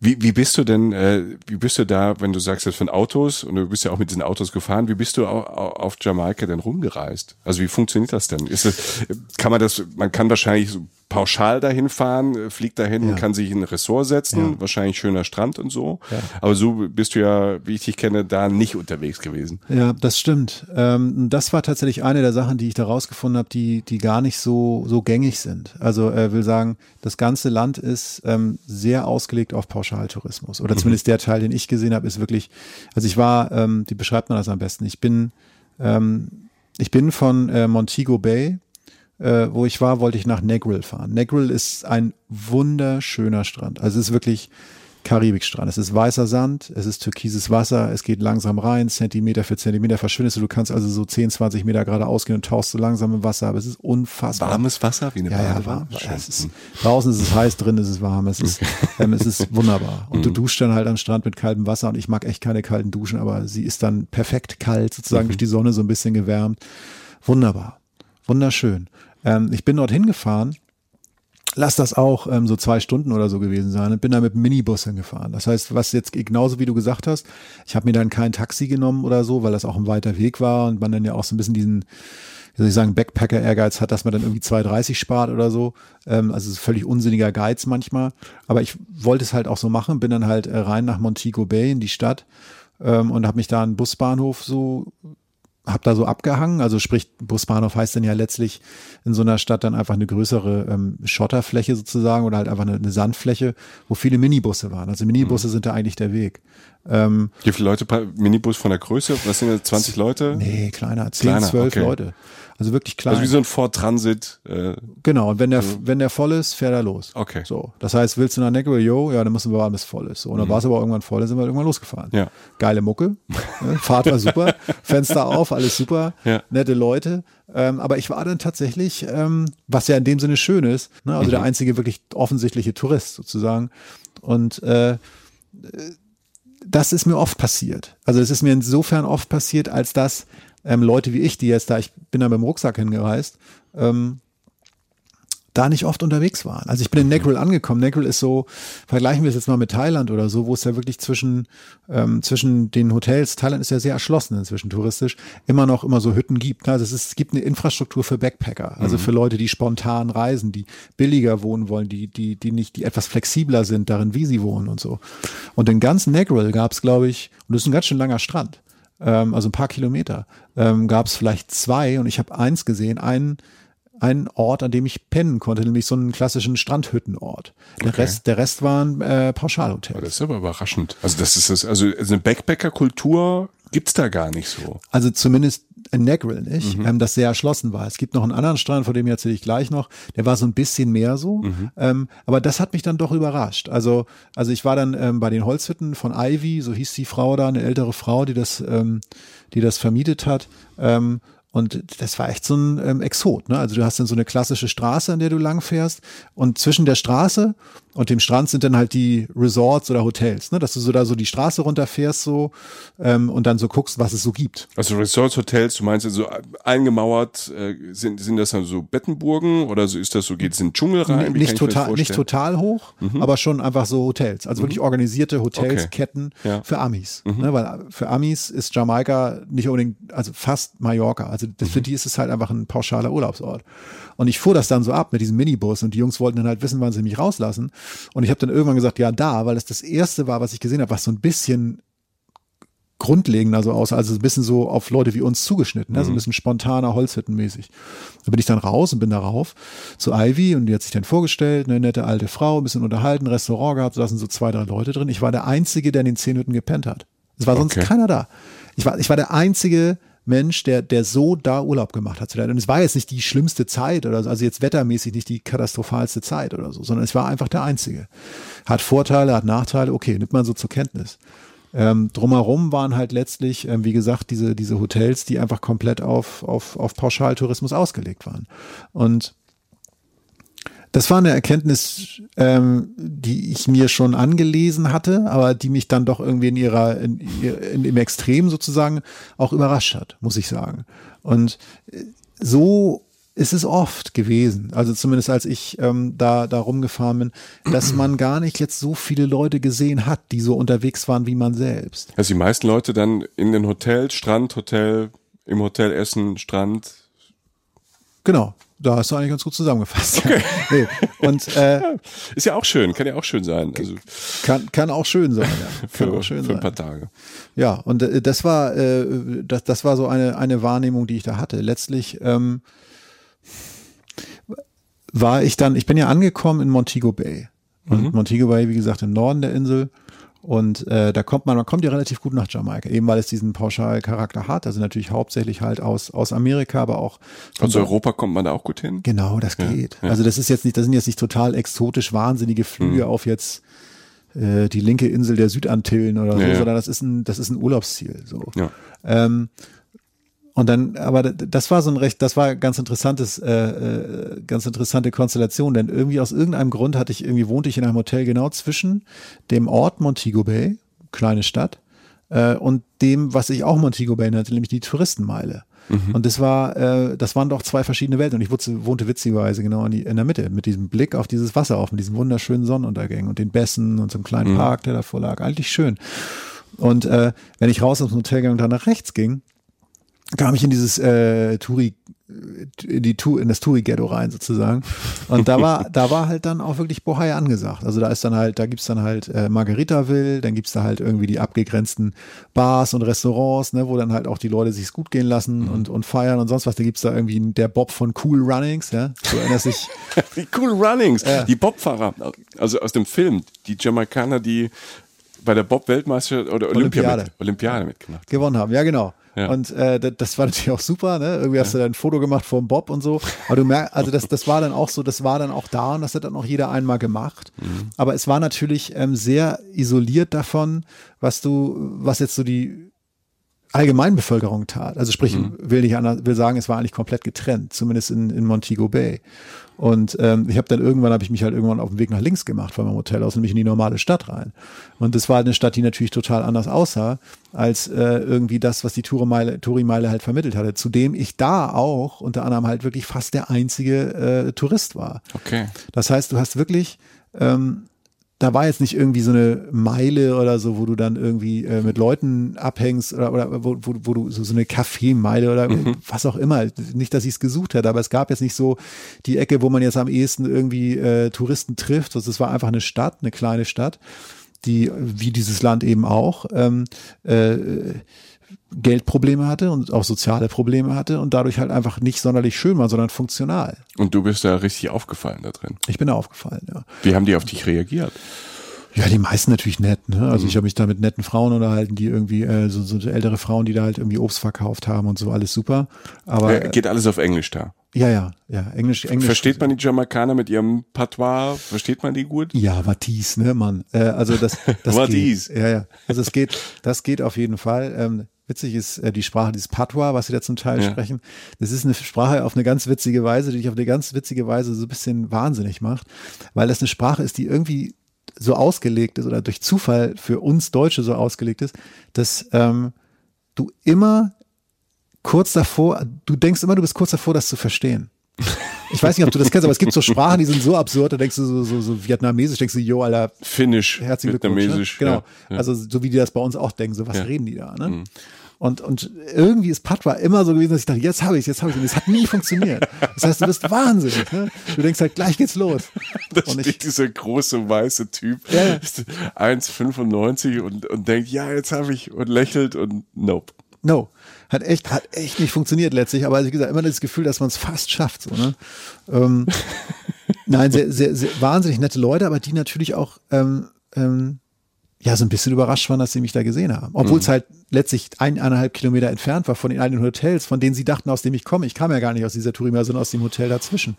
Wie, wie bist du denn, äh, wie bist du da, wenn du sagst jetzt von Autos und du bist ja auch mit diesen Autos gefahren, wie bist du au, au, auf Jamaika denn rumgereist? Also wie funktioniert das denn? Ist es, kann man das, man kann wahrscheinlich so pauschal dahin fahren, fliegt dahin, ja. kann sich in ein Ressort setzen, ja. wahrscheinlich schöner Strand und so. Ja. Aber so bist du ja, wie ich dich kenne, da nicht unterwegs gewesen. Ja, das stimmt. Ähm, das war tatsächlich eine der Sachen, die ich da rausgefunden habe, die, die gar nicht so, so gängig sind. Also äh, will sagen, das ganze Land ist ähm, sehr ausgelegt auf Pauschaltourismus. Oder mhm. zumindest der Teil, den ich gesehen habe, ist wirklich, also ich war, ähm, wie beschreibt man das am besten? Ich bin, ähm, ich bin von äh, Montego Bay äh, wo ich war, wollte ich nach Negril fahren. Negril ist ein wunderschöner Strand. Also es ist wirklich Karibikstrand. Es ist weißer Sand, es ist türkises Wasser, es geht langsam rein, Zentimeter für Zentimeter verschwindest du. Du kannst also so 10, 20 Meter geradeaus gehen und tauchst so langsam im Wasser, aber es ist unfassbar. Warmes Wasser wie eine ja, ja, warm. Ist, draußen ist es heiß, drin ist es warm. Es ist, ähm, es ist wunderbar. Und du mhm. duschst dann halt am Strand mit kaltem Wasser und ich mag echt keine kalten Duschen, aber sie ist dann perfekt kalt, sozusagen mhm. durch die Sonne so ein bisschen gewärmt. Wunderbar. Wunderschön. Ähm, ich bin dorthin gefahren, lass das auch ähm, so zwei Stunden oder so gewesen sein und bin da mit dem Minibus hingefahren. Das heißt, was jetzt genauso wie du gesagt hast, ich habe mir dann kein Taxi genommen oder so, weil das auch ein weiter Weg war und man dann ja auch so ein bisschen diesen wie soll ich sagen, Backpacker-Ehrgeiz hat, dass man dann irgendwie 2,30 spart oder so. Ähm, also völlig unsinniger Geiz manchmal. Aber ich wollte es halt auch so machen, bin dann halt äh, rein nach Montego Bay in die Stadt ähm, und habe mich da einen Busbahnhof so habe da so abgehangen. Also sprich, Busbahnhof heißt dann ja letztlich in so einer Stadt dann einfach eine größere ähm, Schotterfläche sozusagen oder halt einfach eine, eine Sandfläche, wo viele Minibusse waren. Also Minibusse mhm. sind da eigentlich der Weg. Ähm, Wie viele Leute, Minibus von der Größe? Was sind das, 20 Leute? Nee, kleiner, 10, kleiner, 12 okay. Leute. Also wirklich klein. Also wie so ein Ford Transit. Äh, genau, und wenn der, so. wenn der voll ist, fährt er los. Okay. So. Das heißt, willst du nach Neckarville, yo, ja, dann müssen wir warten, bis voll ist. So, und dann mhm. war es aber irgendwann voll, dann sind wir irgendwann losgefahren. Ja. Geile Mucke. ne? Fahrt war super. Fenster auf, alles super. Ja. Nette Leute. Ähm, aber ich war dann tatsächlich, ähm, was ja in dem Sinne schön ist, ne? also mhm. der einzige wirklich offensichtliche Tourist sozusagen. Und äh, das ist mir oft passiert. Also es ist mir insofern oft passiert, als dass ähm, Leute wie ich, die jetzt da, ich bin da mit dem Rucksack hingereist, ähm, da nicht oft unterwegs waren. Also ich bin in Negril angekommen. Negril ist so, vergleichen wir es jetzt mal mit Thailand oder so, wo es ja wirklich zwischen, ähm, zwischen den Hotels, Thailand ist ja sehr erschlossen inzwischen touristisch, immer noch immer so Hütten gibt. Also es, ist, es gibt eine Infrastruktur für Backpacker, also mhm. für Leute, die spontan reisen, die billiger wohnen wollen, die, die, die nicht, die etwas flexibler sind darin, wie sie wohnen und so. Und in ganz Negril gab es, glaube ich, und das ist ein ganz schön langer Strand, ähm, also ein paar Kilometer, ähm, gab es vielleicht zwei und ich habe eins gesehen, einen einen Ort, an dem ich pennen konnte, nämlich so einen klassischen Strandhüttenort. Der okay. Rest, der Rest waren äh, Pauschalhotels. Das ist aber überraschend. Also das ist das, also eine Backpacker-Kultur gibt's da gar nicht so. Also zumindest in Negril nicht, mhm. ähm, das sehr erschlossen war. Es gibt noch einen anderen Strand, von dem erzähle ich gleich noch, der war so ein bisschen mehr so, mhm. ähm, aber das hat mich dann doch überrascht. Also, also ich war dann ähm, bei den Holzhütten von Ivy, so hieß die Frau da, eine ältere Frau, die das, ähm, die das vermietet hat. Ähm, Und das war echt so ein ähm, Exot. Ne? Also du hast dann so eine klassische Straße, an der du lang fährst. Und zwischen der Straße und dem Strand sind dann halt die Resorts oder Hotels. Ne? Dass du so da so die Straße runterfährst so ähm, und dann so guckst, was es so gibt. Also Resorts, Hotels, du meinst so eingemauert, äh, sind, sind das dann so Bettenburgen oder so ist das so, geht es in den Dschungel rein? Wie nicht, total, nicht total hoch, mhm. aber schon einfach so Hotels. Also mhm. wirklich organisierte Hotelsketten okay. ja. für Amis. Mhm. Ne? Weil für Amis ist Jamaika nicht unbedingt, also fast Mallorca. Also das, für mhm. die ist es halt einfach ein pauschaler Urlaubsort. Und ich fuhr das dann so ab mit diesem Minibus und die Jungs wollten dann halt wissen, wann sie mich rauslassen. Und ich habe dann irgendwann gesagt, ja, da, weil es das erste war, was ich gesehen habe, was so ein bisschen grundlegender so aus, also ein bisschen so auf Leute wie uns zugeschnitten, ne? so ein mhm. bisschen spontaner, Holzhüttenmäßig. Da bin ich dann raus und bin darauf zu Ivy und die hat sich dann vorgestellt, eine nette alte Frau, ein bisschen unterhalten, Restaurant gehabt, da sind so zwei, drei Leute drin. Ich war der Einzige, der in den zehn Hütten gepennt hat. Es war sonst okay. keiner da. Ich war, ich war der Einzige, Mensch, der, der so da Urlaub gemacht hat. Und es war jetzt nicht die schlimmste Zeit oder so, also jetzt wettermäßig nicht die katastrophalste Zeit oder so, sondern es war einfach der einzige. Hat Vorteile, hat Nachteile, okay, nimmt man so zur Kenntnis. Ähm, drumherum waren halt letztlich, ähm, wie gesagt, diese, diese Hotels, die einfach komplett auf, auf, auf Pauschaltourismus ausgelegt waren. Und das war eine Erkenntnis, ähm, die ich mir schon angelesen hatte, aber die mich dann doch irgendwie in ihrer, in, in, im Extrem sozusagen auch überrascht hat, muss ich sagen. Und äh, so ist es oft gewesen, also zumindest als ich ähm, da, da rumgefahren bin, dass man gar nicht jetzt so viele Leute gesehen hat, die so unterwegs waren wie man selbst. Also die meisten Leute dann in den Hotels, Strand, Hotel, im Hotel essen, Strand. Genau, da hast du eigentlich ganz gut zusammengefasst. Okay. nee. Und äh, ist ja auch schön, kann ja auch schön sein. Also kann kann auch schön sein. Ja. Kann für, auch schön für ein paar Tage. Ja, und äh, das war äh, das das war so eine eine Wahrnehmung, die ich da hatte. Letztlich ähm, war ich dann, ich bin ja angekommen in Montego Bay. Und mhm. Montego Bay, wie gesagt, im Norden der Insel. Und äh, da kommt man, man kommt ja relativ gut nach Jamaika, eben weil es diesen Pauschalcharakter hat. Also natürlich hauptsächlich halt aus, aus Amerika, aber auch. Aus Europa kommt man da auch gut hin? Genau, das geht. Ja. Also das ist jetzt nicht, das sind jetzt nicht total exotisch wahnsinnige Flüge mhm. auf jetzt äh, die linke Insel der Südantillen oder so, ja, sondern das ist ein, das ist ein Urlaubsziel. So. Ja. Ähm, und dann, aber das war so ein recht, das war ganz interessantes, äh, äh, ganz interessante Konstellation, denn irgendwie aus irgendeinem Grund hatte ich, irgendwie wohnte ich in einem Hotel genau zwischen dem Ort Montego Bay, kleine Stadt, äh, und dem, was ich auch Montego Bay nannte, nämlich die Touristenmeile. Mhm. Und das war, äh, das waren doch zwei verschiedene Welten. Und ich wohnte, wohnte witzigerweise genau in, die, in der Mitte, mit diesem Blick auf dieses Wasser auf, mit diesen wunderschönen Sonnenuntergängen und den Bässen und so einem kleinen mhm. Park, der davor lag. Eigentlich schön. Und äh, wenn ich raus aus dem Hotel ging und dann nach rechts ging, kam ich in dieses äh, Touri in die Tour in das Touri-Ghetto rein sozusagen und da war da war halt dann auch wirklich Bohai angesagt also da ist dann halt da gibt's dann halt äh, Margaritaville dann gibt's da halt irgendwie die abgegrenzten Bars und Restaurants ne wo dann halt auch die Leute sich's gut gehen lassen mhm. und und feiern und sonst was da gibt's da irgendwie der Bob von Cool Runnings ja so erinnert sich die Cool Runnings ja. die Bobfahrer also aus dem Film die Jamaikaner die bei der Bob-Weltmeisterschaft oder Olympia Olympiade. Olympiade mitgemacht. Gewonnen haben, ja genau. Ja. Und äh, das war natürlich auch super, ne? Irgendwie hast du dann ein Foto gemacht vom Bob und so. Aber du merkst, also das, das war dann auch so, das war dann auch da und das hat dann auch jeder einmal gemacht. Mhm. Aber es war natürlich ähm, sehr isoliert davon, was du, was jetzt so die Allgemeinbevölkerung tat. Also sprich, mhm. will nicht anders, will sagen, es war eigentlich komplett getrennt, zumindest in, in Montego Bay. Und ähm, ich habe dann irgendwann, habe ich mich halt irgendwann auf den Weg nach links gemacht von meinem Hotel aus, nämlich in die normale Stadt rein. Und das war eine Stadt, die natürlich total anders aussah, als äh, irgendwie das, was die Touri-Meile Touri -Meile halt vermittelt hatte. Zudem ich da auch unter anderem halt wirklich fast der einzige äh, Tourist war. Okay. Das heißt, du hast wirklich ähm, da war jetzt nicht irgendwie so eine Meile oder so, wo du dann irgendwie äh, mit Leuten abhängst oder, oder wo, wo, wo du so, so eine Kaffeemeile oder mhm. was auch immer. Nicht, dass ich es gesucht hätte, aber es gab jetzt nicht so die Ecke, wo man jetzt am ehesten irgendwie äh, Touristen trifft. Also es war einfach eine Stadt, eine kleine Stadt, die, wie dieses Land eben auch, ähm, äh, Geldprobleme hatte und auch soziale Probleme hatte und dadurch halt einfach nicht sonderlich schön war, sondern funktional. Und du bist da richtig aufgefallen da drin. Ich bin da aufgefallen, ja. Wie haben die auf dich reagiert? Ja, die meisten natürlich nett. Ne? Also mhm. ich habe mich da mit netten Frauen unterhalten, die irgendwie äh, so, so ältere Frauen, die da halt irgendwie Obst verkauft haben und so alles super. Aber ja, geht alles auf Englisch da. Ja, ja, ja. Englisch, Englisch. Versteht man die Jamaikaner mit ihrem Patois? Versteht man die gut? Ja, Watis, ne, Mann. Äh, also das, das. Geht. Ja, ja. Also es geht, das geht auf jeden Fall. Ähm, witzig ist äh, die Sprache, dieses Patois, was sie da zum Teil ja. sprechen. Das ist eine Sprache auf eine ganz witzige Weise, die dich auf eine ganz witzige Weise so ein bisschen wahnsinnig macht, weil das eine Sprache ist, die irgendwie so ausgelegt ist oder durch Zufall für uns Deutsche so ausgelegt ist, dass ähm, du immer kurz davor, du denkst immer, du bist kurz davor, das zu verstehen. Ich weiß nicht, ob du das kennst, aber es gibt so Sprachen, die sind so absurd, da denkst du so, so, so vietnamesisch, denkst du, yo, Alter. Finnisch. Herzlich Vietnamesisch. Ne? Genau. Ja, ja. Also, so wie die das bei uns auch denken, so, was ja. reden die da, ne? Mhm. Und, und irgendwie ist Patwa immer so gewesen, dass ich dachte, jetzt habe ich es, jetzt habe ich es. Und es hat nie funktioniert. Das heißt, du bist wahnsinnig. Ne? Du denkst halt, gleich geht's los. Da und steht ich, dieser große weiße Typ, ja. 1,95 und, und denkt, ja, jetzt habe ich und lächelt und nope. No. Hat echt, hat echt nicht funktioniert letztlich, aber wie gesagt, immer das Gefühl, dass man es fast schafft. So, ne? ähm, nein, sehr, sehr, sehr wahnsinnig nette Leute, aber die natürlich auch ähm, ähm, ja so ein bisschen überrascht waren, dass sie mich da gesehen haben. Obwohl es mhm. halt letztlich eineinhalb Kilometer entfernt war von den einen Hotels, von denen sie dachten, aus dem ich komme. Ich kam ja gar nicht aus dieser Tourima, sondern aus dem Hotel dazwischen.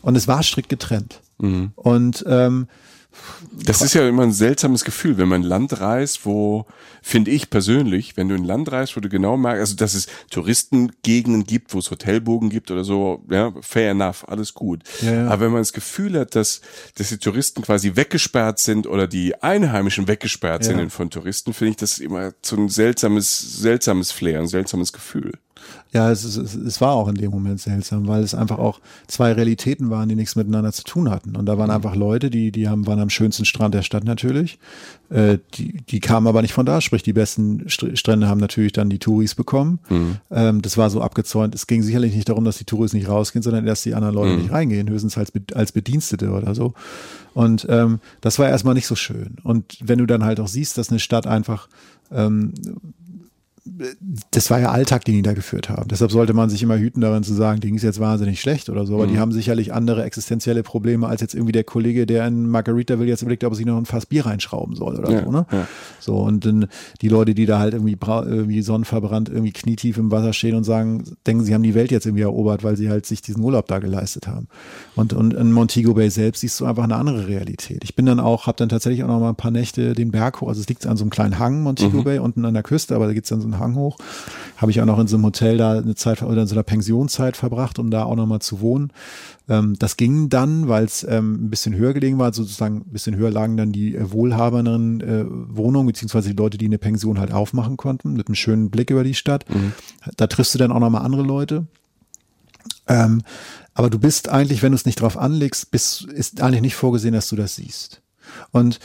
Und es war strikt getrennt. Mhm. Und ähm, das ist ja immer ein seltsames Gefühl, wenn man ein Land reist, wo, finde ich persönlich, wenn du ein Land reist, wo du genau merkst, also dass es Touristengegenden gibt, wo es Hotelbogen gibt oder so, ja, fair enough, alles gut. Ja, ja. Aber wenn man das Gefühl hat, dass, dass die Touristen quasi weggesperrt sind oder die Einheimischen weggesperrt ja. sind von Touristen, finde ich das immer so ein seltsames, seltsames Flair, ein seltsames Gefühl. Ja, es, es, es war auch in dem Moment seltsam, weil es einfach auch zwei Realitäten waren, die nichts miteinander zu tun hatten. Und da waren mhm. einfach Leute, die, die haben, waren am schönsten Strand der Stadt natürlich. Äh, die, die kamen aber nicht von da, sprich die besten Strände haben natürlich dann die Touris bekommen. Mhm. Ähm, das war so abgezäunt. Es ging sicherlich nicht darum, dass die Touris nicht rausgehen, sondern dass die anderen Leute mhm. nicht reingehen, höchstens als, als Bedienstete oder so. Und ähm, das war erstmal nicht so schön. Und wenn du dann halt auch siehst, dass eine Stadt einfach ähm, das war ja Alltag, den die da geführt haben. Deshalb sollte man sich immer hüten, darin zu sagen, die ist jetzt wahnsinnig schlecht oder so, aber mhm. die haben sicherlich andere existenzielle Probleme als jetzt irgendwie der Kollege, der in Margarita will jetzt überlegt, ob er sich noch ein Fass Bier reinschrauben soll oder ja, so, ne? Ja. So, und dann die Leute, die da halt irgendwie, irgendwie sonnenverbrannt, irgendwie knietief im Wasser stehen und sagen, denken, sie haben die Welt jetzt irgendwie erobert, weil sie halt sich diesen Urlaub da geleistet haben. Und, und in Montego Bay selbst siehst du einfach eine andere Realität. Ich bin dann auch, habe dann tatsächlich auch noch mal ein paar Nächte den Berg hoch, also es liegt an so einem kleinen Hang, Montego mhm. Bay, unten an der Küste, aber da gibt's dann so einen Hang hoch. Habe ich auch noch in so einem Hotel da eine Zeit oder in so einer Pensionszeit verbracht, um da auch nochmal zu wohnen. Ähm, das ging dann, weil es ähm, ein bisschen höher gelegen war, sozusagen ein bisschen höher lagen dann die äh, wohlhabenderen äh, Wohnungen, beziehungsweise die Leute, die eine Pension halt aufmachen konnten, mit einem schönen Blick über die Stadt. Mhm. Da triffst du dann auch nochmal andere Leute. Ähm, aber du bist eigentlich, wenn du es nicht drauf anlegst, bist, ist eigentlich nicht vorgesehen, dass du das siehst. Und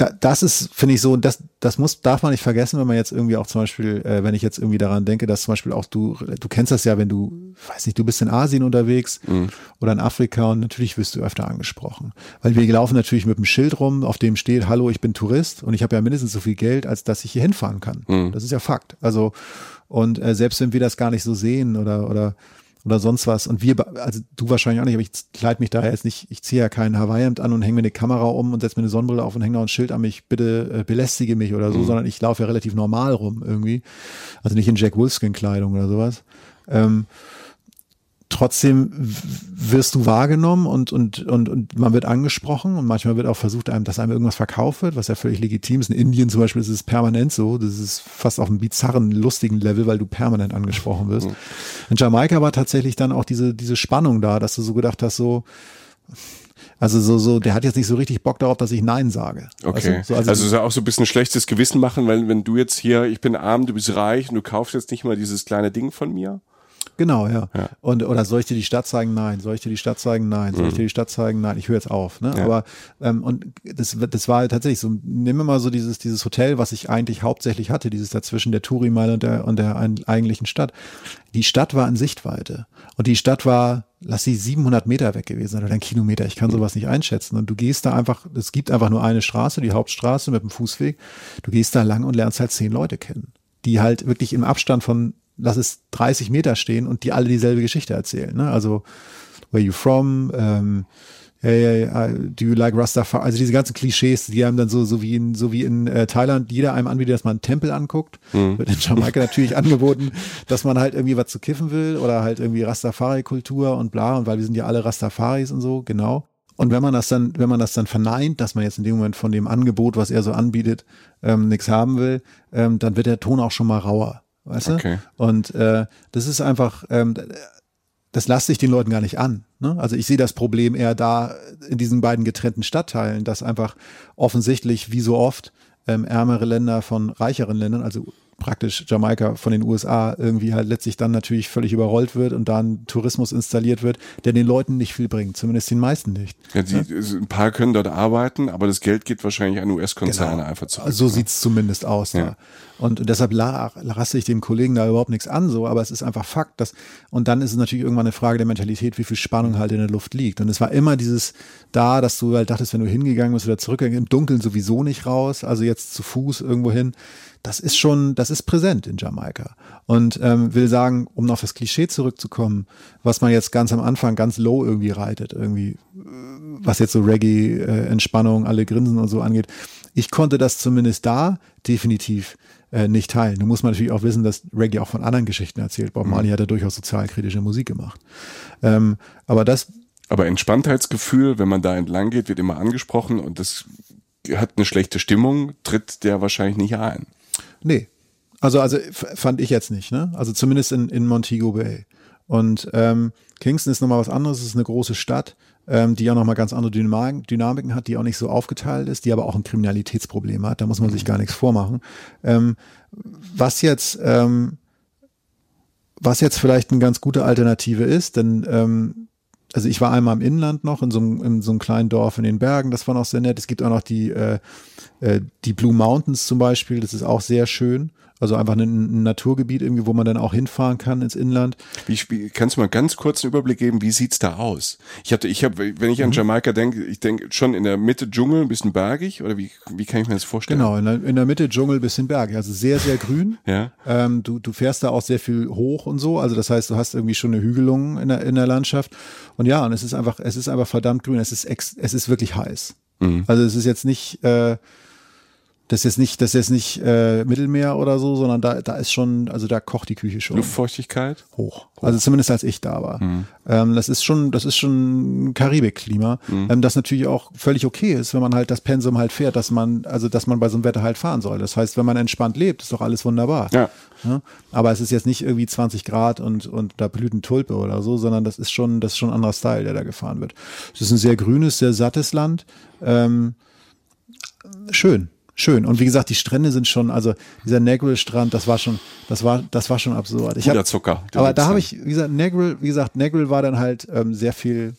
da, das ist, finde ich so, das, das muss, darf man nicht vergessen, wenn man jetzt irgendwie auch zum Beispiel, äh, wenn ich jetzt irgendwie daran denke, dass zum Beispiel auch du, du kennst das ja, wenn du, weiß nicht, du bist in Asien unterwegs mhm. oder in Afrika und natürlich wirst du öfter angesprochen. Weil wir laufen natürlich mit einem Schild rum, auf dem steht, hallo, ich bin Tourist und ich habe ja mindestens so viel Geld, als dass ich hier hinfahren kann. Mhm. Das ist ja Fakt. Also, und äh, selbst wenn wir das gar nicht so sehen oder, oder oder sonst was. Und wir, also du wahrscheinlich auch nicht, aber ich kleide mich da jetzt nicht, ich ziehe ja kein Hawaii-Hemd an und hänge mir eine Kamera um und setze mir eine Sonnenbrille auf und hänge da ein Schild an mich, bitte äh, belästige mich oder so, mhm. sondern ich laufe ja relativ normal rum irgendwie. Also nicht in Jack Wolfskin-Kleidung oder sowas. Ähm, trotzdem wirst du wahrgenommen und, und, und, und man wird angesprochen und manchmal wird auch versucht, einem, dass einem irgendwas verkauft wird, was ja völlig legitim ist. In Indien zum Beispiel ist es permanent so. Das ist fast auf einem bizarren, lustigen Level, weil du permanent angesprochen wirst. Mhm. In Jamaika war tatsächlich dann auch diese, diese Spannung da, dass du so gedacht hast, so, also so, so, der hat jetzt nicht so richtig Bock darauf, dass ich Nein sage. Okay. Also, so, also, also so auch so ein bisschen schlechtes Gewissen machen, weil wenn du jetzt hier, ich bin arm, du bist reich und du kaufst jetzt nicht mal dieses kleine Ding von mir. Genau, ja. ja. Und oder soll ich dir die Stadt zeigen? Nein. Soll ich dir die Stadt zeigen? Nein. Soll ich mhm. dir die Stadt zeigen? Nein. Ich höre jetzt auf. Ne? Ja. Aber ähm, und das, das war tatsächlich so. Nimm mal so dieses dieses Hotel, was ich eigentlich hauptsächlich hatte, dieses dazwischen der Touri-Meile und der und der eigentlichen Stadt. Die Stadt war in Sichtweite und die Stadt war lass sie 700 Meter weg gewesen sein oder ein Kilometer. Ich kann sowas nicht einschätzen. Und du gehst da einfach, es gibt einfach nur eine Straße, die Hauptstraße mit dem Fußweg. Du gehst da lang und lernst halt zehn Leute kennen, die halt wirklich im Abstand von lass es 30 Meter stehen und die alle dieselbe Geschichte erzählen. Ne? Also, where you from? Ähm, hey, hey, do you like Rastafari? Also diese ganzen Klischees, die haben dann so, so wie in, so wie in äh, Thailand jeder einem anbietet, dass man einen Tempel anguckt. Mhm. Wird in Jamaika natürlich angeboten, dass man halt irgendwie was zu kiffen will oder halt irgendwie Rastafari-Kultur und bla und weil wir sind ja alle Rastafaris und so, genau. und wenn man das dann, wenn man das dann verneint, dass man jetzt in dem Moment von dem Angebot, was er so anbietet, ähm, nichts haben will, ähm, dann wird der Ton auch schon mal rauer. Weißt Okay. du? Und äh, das ist einfach, ähm, das lasse ich den Leuten gar nicht an. Ne? Also ich sehe das Problem eher da in diesen beiden getrennten Stadtteilen, dass einfach offensichtlich, wie so oft, ähm, ärmere Länder von reicheren Ländern, also praktisch Jamaika von den USA irgendwie halt letztlich dann natürlich völlig überrollt wird und dann Tourismus installiert wird, der den Leuten nicht viel bringt, zumindest den meisten nicht. Ja, die, Ein paar können dort arbeiten, aber das Geld geht wahrscheinlich an US-Konzerne einfach zurück. So sieht's zumindest aus Ja. da. Und deshalb la- lasse ich dem Kollegen da überhaupt nichts an, so, aber es ist einfach Fakt, dass, und dann ist es natürlich irgendwann eine Frage der Mentalität, wie viel Spannung halt in der Luft liegt. Und es war immer dieses da, dass du halt dachtest, wenn du hingegangen bist oder zurückgegangen, im Dunkeln sowieso nicht raus, also jetzt zu Fuß irgendwo hin. Das ist schon, das ist präsent in Jamaika. Und ähm, will sagen, um noch auf das Klischee zurückzukommen, was man jetzt ganz am Anfang ganz low irgendwie reitet, irgendwie was jetzt so Reggae, äh, Entspannung, alle Grinsen und so angeht. Ich konnte das zumindest da definitiv äh, nicht teilen. Nun muss man natürlich auch wissen, dass Reggae auch von anderen Geschichten erzählt. Bob Marley hat ja durchaus sozialkritische Musik gemacht. Ähm, aber das, Aber Entspanntheitsgefühl, wenn man da entlang geht, wird immer angesprochen und das hat eine schlechte Stimmung, tritt der wahrscheinlich nicht ein. nee. Also, also fand ich jetzt nicht, ne? Also zumindest in, in Montego Bay. Und ähm, Kingston ist nochmal was anderes, es ist eine große Stadt, ähm, die ja nochmal ganz andere Dynamik, Dynamiken hat, die auch nicht so aufgeteilt ist, die aber auch ein Kriminalitätsproblem hat, da muss man sich gar nichts vormachen. Ähm, was jetzt, ähm, was jetzt vielleicht eine ganz gute Alternative ist, denn ähm, also ich war einmal im Inland noch, in so, einem, in so einem kleinen Dorf in den Bergen, das war noch sehr nett. Es gibt auch noch die, äh, äh, die Blue Mountains zum Beispiel, das ist auch sehr schön. Also einfach ein, Naturgebiet irgendwie, wo man dann auch hinfahren kann ins Inland. Wie, kannst du mal ganz kurz einen Überblick geben, wie sieht's da aus? Ich hatte, ich habe, wenn ich an Jamaika denke, ich denke schon in der Mitte Dschungel, ein bisschen bergig oder wie, wie kann ich mir das vorstellen? Genau, in der, in der Mitte Dschungel, bisschen Berge, also sehr, sehr grün. Ja. Ähm, du, du fährst da auch sehr viel hoch und so. Also das heißt, du hast irgendwie schon eine Hügelung in der, in der Landschaft. Und ja, und es ist einfach, es ist einfach verdammt grün. Es ist ex, es ist wirklich heiß. Also es ist jetzt nicht, äh, das ist jetzt nicht, das ist jetzt nicht äh, Mittelmeer oder so, sondern da, da ist schon, also da kocht die Küche schon Luftfeuchtigkeit? hoch. Also zumindest als ich da war. Ähm, das ist schon, das ist schon ein Karibikklima, ähm, das natürlich auch völlig okay ist, wenn man halt das Pensum halt fährt, dass man, also dass man bei so einem Wetter halt fahren soll. Das heißt, wenn man entspannt lebt, ist doch alles wunderbar. Ja. Ja? Aber es ist jetzt nicht irgendwie 20 Grad und, und da blüht eine Tulpe oder so, sondern das ist schon, das ist schon ein anderer Style, der da gefahren wird. Es ist ein sehr grünes, sehr sattes Land. Ähm, schön. Schön. Und wie gesagt, die Strände sind schon, also dieser Negril-Strand, das war schon, das war, das war schon absurd. Ich hab, Puderzucker. Du aber da habe ich, wie gesagt, Negril, wie gesagt, Negril war dann halt ähm, sehr viel,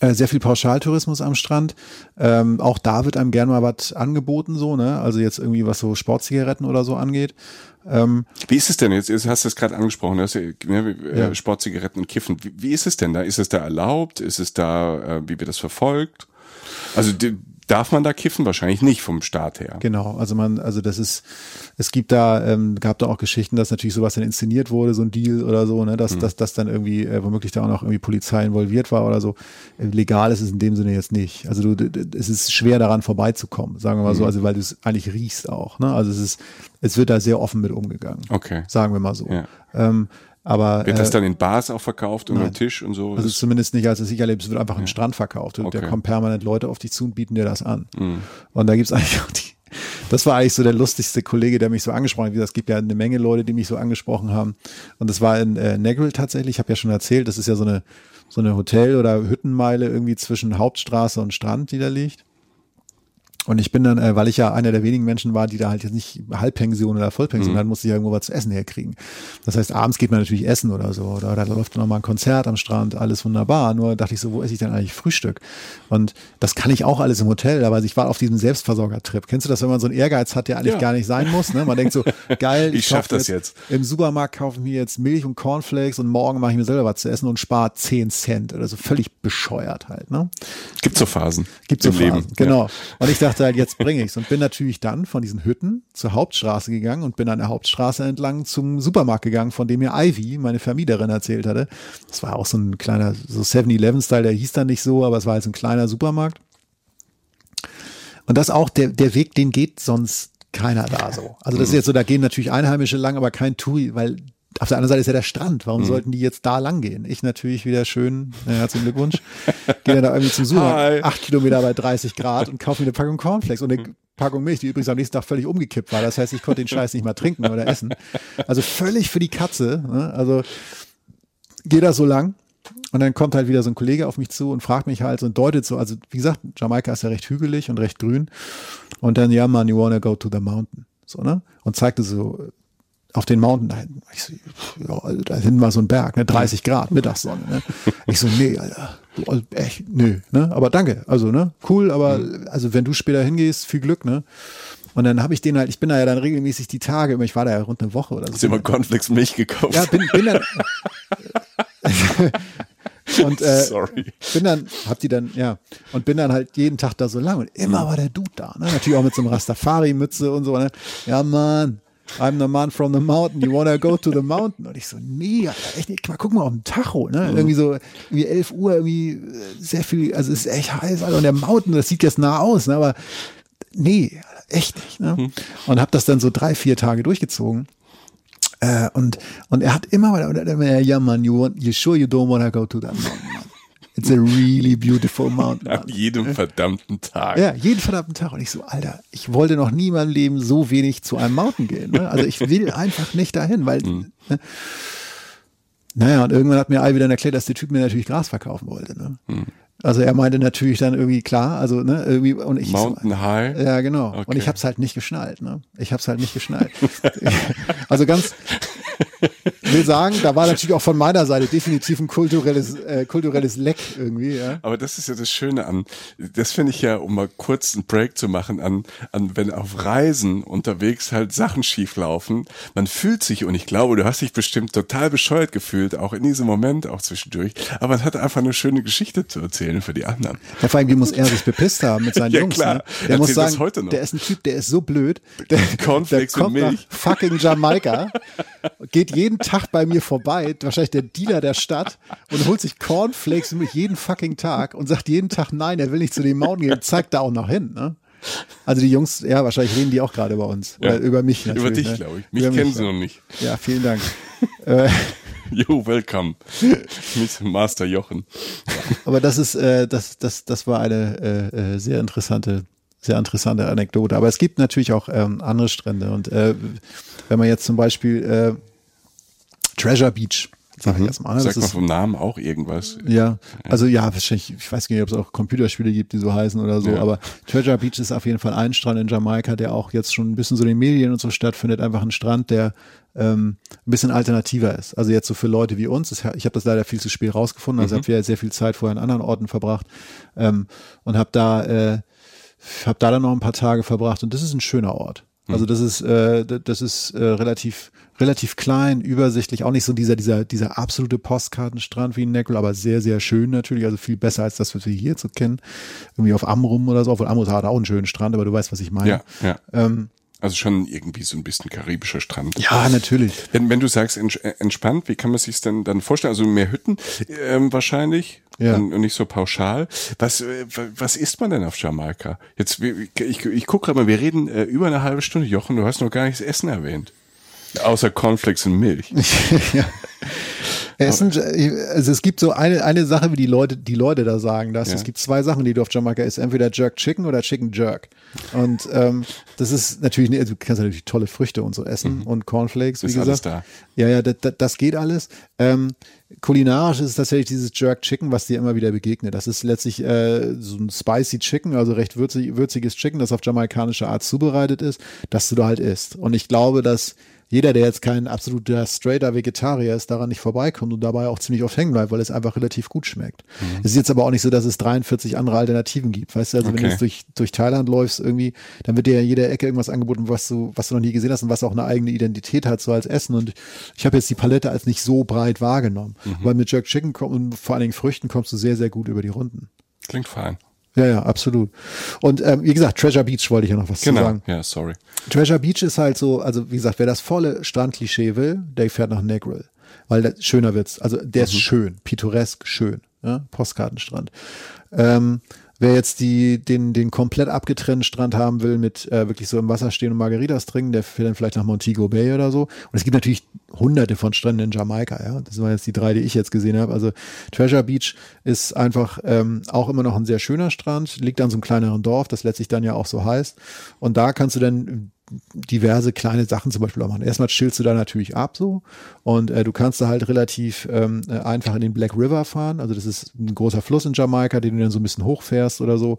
äh, sehr viel Pauschaltourismus am Strand. Ähm, auch da wird einem gern mal was angeboten, so, ne? Also jetzt irgendwie was so Sportzigaretten oder so angeht. Ähm, Wie ist es denn jetzt? Hast du es gerade angesprochen, ja, ne, äh, Ja. Sportzigaretten und Kiffen. Wie, wie ist es denn da? Ist es da erlaubt? Ist es da, äh, wie wird das verfolgt? Also die, darf man da kiffen? Wahrscheinlich nicht vom Staat her. Genau, also man, also das ist, es gibt da, ähm, gab da auch Geschichten, dass natürlich sowas dann inszeniert wurde, so ein Deal oder so, ne, dass, dass, dass dann irgendwie äh, womöglich da auch noch irgendwie Polizei involviert war oder so. Äh, legal ist es in dem Sinne jetzt nicht. Also du, es ist schwer daran vorbeizukommen, sagen wir mal so, also weil du es eigentlich riechst auch, ne? Also es ist, es wird da sehr offen mit umgegangen. Okay. Sagen wir mal so. Ja. Ähm, aber Wird das äh, dann in Bars auch verkauft nein. dem Tisch und so? also zumindest nicht, als es ich erlebe, es wird einfach am Strand verkauft. Und Da Okay. kommen permanent Leute auf dich zu und bieten dir das an. Mhm. Und da gibt's eigentlich auch die, das war eigentlich so der lustigste Kollege, der mich so angesprochen hat. Es gibt ja eine Menge Leute, die mich so angesprochen haben. Und das war in äh, Negril tatsächlich. Ich habe ja schon erzählt, das ist ja so eine, so eine Hotel- oder Hüttenmeile irgendwie zwischen Hauptstraße und Strand, die da liegt. Und ich bin dann, äh, weil ich ja einer der wenigen Menschen war, die da halt jetzt nicht Halbpension oder Vollpension hatten, musste ich ja irgendwo was zu essen herkriegen. Das heißt, abends geht man natürlich essen oder so. Oder da läuft noch mal ein Konzert am Strand, alles wunderbar. Nur dachte ich so, wo esse ich denn eigentlich Frühstück? Und das kann ich auch alles im Hotel, aber ich war auf diesem Selbstversorgertrip. Kennst du das, wenn man so einen Ehrgeiz hat, der eigentlich Ja. gar nicht sein muss? Ne? Man denkt so, geil, Ich schaff kauf das jetzt. Im Supermarkt kaufe ich mir jetzt Milch und Cornflakes und morgen mache ich mir selber was zu essen und spare 10 Cent oder so völlig bescheuert halt. Ne? Gibt so Phasen. Gibt so Phasen, Leben. genau. Und ich dachte halt, jetzt bringe ich's und bin natürlich dann von diesen Hütten zur Hauptstraße gegangen und bin an der Hauptstraße entlang zum Supermarkt gegangen, von dem mir Ivy, meine Vermieterin, erzählt hatte. Das war auch so ein kleiner, so 7-Eleven-Style, der hieß dann nicht so, aber es war halt ein kleiner Supermarkt. Und das auch, der, der Weg, den geht sonst keiner da so. Also das ist jetzt so, da gehen natürlich Einheimische lang, aber kein Touri, weil auf der anderen Seite ist ja der Strand. Warum mhm. sollten die jetzt da lang gehen? Ich natürlich wieder schön, äh, herzlichen Glückwunsch. Gehe dann da irgendwie zum Sucher, acht Kilometer bei 30 Grad und kaufe mir eine Packung Cornflakes und eine Packung Milch, die übrigens am nächsten Tag völlig umgekippt war. Das heißt, ich konnte den Scheiß nicht mal trinken oder essen. Also völlig für die Katze. Ne? Also geht das so lang. Und dann kommt halt wieder so ein Kollege auf mich zu und fragt mich halt und deutet so, also wie gesagt, Jamaika ist ja recht hügelig und recht grün. Und dann, ja, man, you wanna go to the mountain. So, ne? Und zeigte so auf den Mountain da hinten. Ich so, ja, da hinten war so ein Berg, ne? 30 Grad, Mittagssonne. Ne? Ich so, nee, Alter, echt, nö, ne? Aber danke, also, ne? Cool, aber mhm. also wenn du später hingehst, viel Glück, ne? Und dann habe ich den halt, ich bin da ja dann regelmäßig die Tage, ich war da ja rund eine Woche oder so. Hast du immer Cornflakes Milch gekauft? Ja, bin, bin dann. und äh, Sorry. bin dann, hab die dann, ja, und bin dann halt jeden Tag da so lang und immer mhm. war der Dude da, ne? Natürlich auch mit so einem Rastafari-Mütze und so, ne? Ja, Mann, I'm the man from the mountain, you wanna go to the mountain? Und ich so, nee, echt nicht. Mal guck mal auf den Tacho, ne? Mhm. Irgendwie so, irgendwie 11 Uhr, irgendwie äh, sehr viel, also es ist echt heiß, Alter. Und der Mountain, das sieht jetzt nah aus, ne? Aber nee, echt nicht, ne? Mhm. Und hab das dann so drei, vier Tage durchgezogen. Äh, und, und er hat immer ja, man, you, want, you sure you don't wanna go to that mountain, man? It's a really beautiful mountain. An jedem verdammten Tag. Ja, jeden verdammten Tag. Und ich so, Alter, ich wollte noch nie in meinem Leben so wenig zu einem Mountain gehen. Ne? Also ich will einfach nicht dahin, weil. Mhm. Ne? Naja, und irgendwann hat mir Al wieder erklärt, dass der Typ mir natürlich Gras verkaufen wollte. Ne? Mhm. Also er meinte natürlich dann irgendwie klar, also ne, irgendwie und ich Mountain so, High. Ja, genau. Okay. Und ich habe es halt nicht geschnallt, ne? Ich habe es halt nicht geschnallt. also ganz will sagen, da war natürlich auch von meiner Seite definitiv ein kulturelles äh, kulturelles Leck irgendwie, ja. Aber das ist ja das Schöne an das finde ich ja, um mal kurz einen Break zu machen an an wenn auf Reisen unterwegs halt Sachen schief laufen, man fühlt sich und ich glaube, du hast dich bestimmt total bescheuert gefühlt, auch in diesem Moment auch zwischendurch, aber es hat einfach eine schöne Geschichte zu erzählen für die anderen. Ja, vor allem, wie muss er sich bepisst haben mit seinen ja, Jungs? Klar. Ne? Der Erzähl muss sagen, heute noch. der ist ein Typ, der ist so blöd. Der, der kommt nach fucking Jamaika, geht jeden Tag bei mir vorbei, wahrscheinlich der Dealer der Stadt und holt sich Cornflakes jeden fucking Tag und sagt jeden Tag nein, er will nicht zu den Mountain gehen, zeigt da auch noch hin. Ne? Also die Jungs, ja, wahrscheinlich reden die auch gerade über uns. Ja. Oder über mich. Über dich, ne? glaube ich. Mich über kennen mich, sie noch nicht. Ja, vielen Dank. äh, Jo, welcome. Mit Master Jochen. Aber das ist, äh, das, das, das war eine äh, äh, sehr interessante, sehr interessante Anekdote. Aber es gibt natürlich auch ähm, andere Strände. Und äh, wenn man jetzt zum Beispiel äh, Treasure Beach Sag ich mhm. erstmal. Ne? Sagt man vom Namen auch irgendwas? Ja, also ja, wahrscheinlich, ich weiß nicht, ob es auch Computerspiele gibt, die so heißen oder so, ja. aber Treasure Beach ist auf jeden Fall ein Strand in Jamaika, der auch jetzt schon ein bisschen so in den Medien und so stattfindet. Einfach ein Strand, der ähm, ein bisschen alternativer ist. Also jetzt so für Leute wie uns. Ich habe das leider viel zu spät rausgefunden. Also mhm. habe ja sehr viel Zeit vorher in anderen Orten verbracht ähm, und habe da, äh, hab da dann noch ein paar Tage verbracht und das ist ein schöner Ort. Also mhm. das ist, äh, das ist äh, relativ relativ klein, übersichtlich, auch nicht so dieser, dieser, dieser absolute Postkartenstrand wie in Neckel, aber sehr, sehr schön natürlich, also viel besser als das, was wir hier zu kennen. Irgendwie auf Amrum oder so, obwohl Amrum hat auch einen schönen Strand, aber du weißt, was ich meine. Ja, ja. Ähm, also schon irgendwie so ein bisschen karibischer Strand. Ja, natürlich. Wenn, wenn du sagst äh, entspannt, wie kann man sich denn dann vorstellen? Also mehr Hütten ähm, wahrscheinlich ja. und, nicht so pauschal. Was, äh, was isst man denn auf Jamaika? Jetzt, ich, ich, ich gucke gerade mal, wir reden äh, über eine halbe Stunde. Jochen, du hast noch gar nichts Essen erwähnt. Außer Cornflakes und Milch. ja. Essen, also es gibt so eine, eine Sache, wie die Leute, die Leute da sagen, dass ja. es gibt zwei Sachen, die du auf Jamaika isst. Entweder Jerk Chicken oder Chicken Jerk. Und ähm, das ist natürlich, also du kannst natürlich tolle Früchte und so essen mhm. und Cornflakes, wie ist gesagt. Alles da. Ja, ja, das, das geht alles. Ähm, kulinarisch ist es tatsächlich dieses Jerk Chicken, was dir immer wieder begegnet. Das ist letztlich äh, so ein spicy Chicken, also recht würzig, würziges Chicken, das auf jamaikanische Art zubereitet ist, dass du da halt isst. Und ich glaube, dass jeder, der jetzt kein absoluter straighter Vegetarier ist, daran nicht vorbeikommt und dabei auch ziemlich oft hängen bleibt, weil es einfach relativ gut schmeckt. Mhm. Es ist jetzt aber auch nicht so, dass es 43 andere Alternativen gibt. Weißt du, also okay. wenn du jetzt durch, durch Thailand läufst irgendwie, dann wird dir ja in jeder Ecke irgendwas angeboten, was du, was du noch nie gesehen hast und was auch eine eigene Identität hat, so als Essen. Und ich habe jetzt die Palette als nicht so breit wahrgenommen. Mhm. Weil mit Jerk Chicken und vor allen Dingen Früchten kommst du sehr, sehr gut über die Runden. Klingt fein. Ja, ja, absolut. Und ähm, wie gesagt, Treasure Beach wollte ich ja noch was genau. zu sagen. Ja, sorry. Treasure Beach ist halt so, also wie gesagt, wer das volle Strandklischee will, der fährt nach Negril. Weil der, schöner wird's. Also der mhm. ist schön, pittoresk schön. Ja? Postkartenstrand. Ähm, Wer jetzt die, den, den komplett abgetrennten Strand haben will, mit äh, wirklich so im Wasser stehen und Margaritas trinken, der fährt dann vielleicht nach Montego Bay oder so. Und es gibt natürlich hunderte von Stränden in Jamaika, ja. Das waren jetzt die drei, die ich jetzt gesehen habe. Also Treasure Beach ist einfach ähm, auch immer noch ein sehr schöner Strand, liegt an so einem kleineren Dorf, das letztlich dann ja auch so heißt. Und da kannst du dann diverse kleine Sachen zum Beispiel auch machen. Erstmal chillst du da natürlich ab so und äh, du kannst da halt relativ ähm, äh, einfach in den Black River fahren. Also das ist ein großer Fluss in Jamaika, den du dann so ein bisschen hochfährst oder so.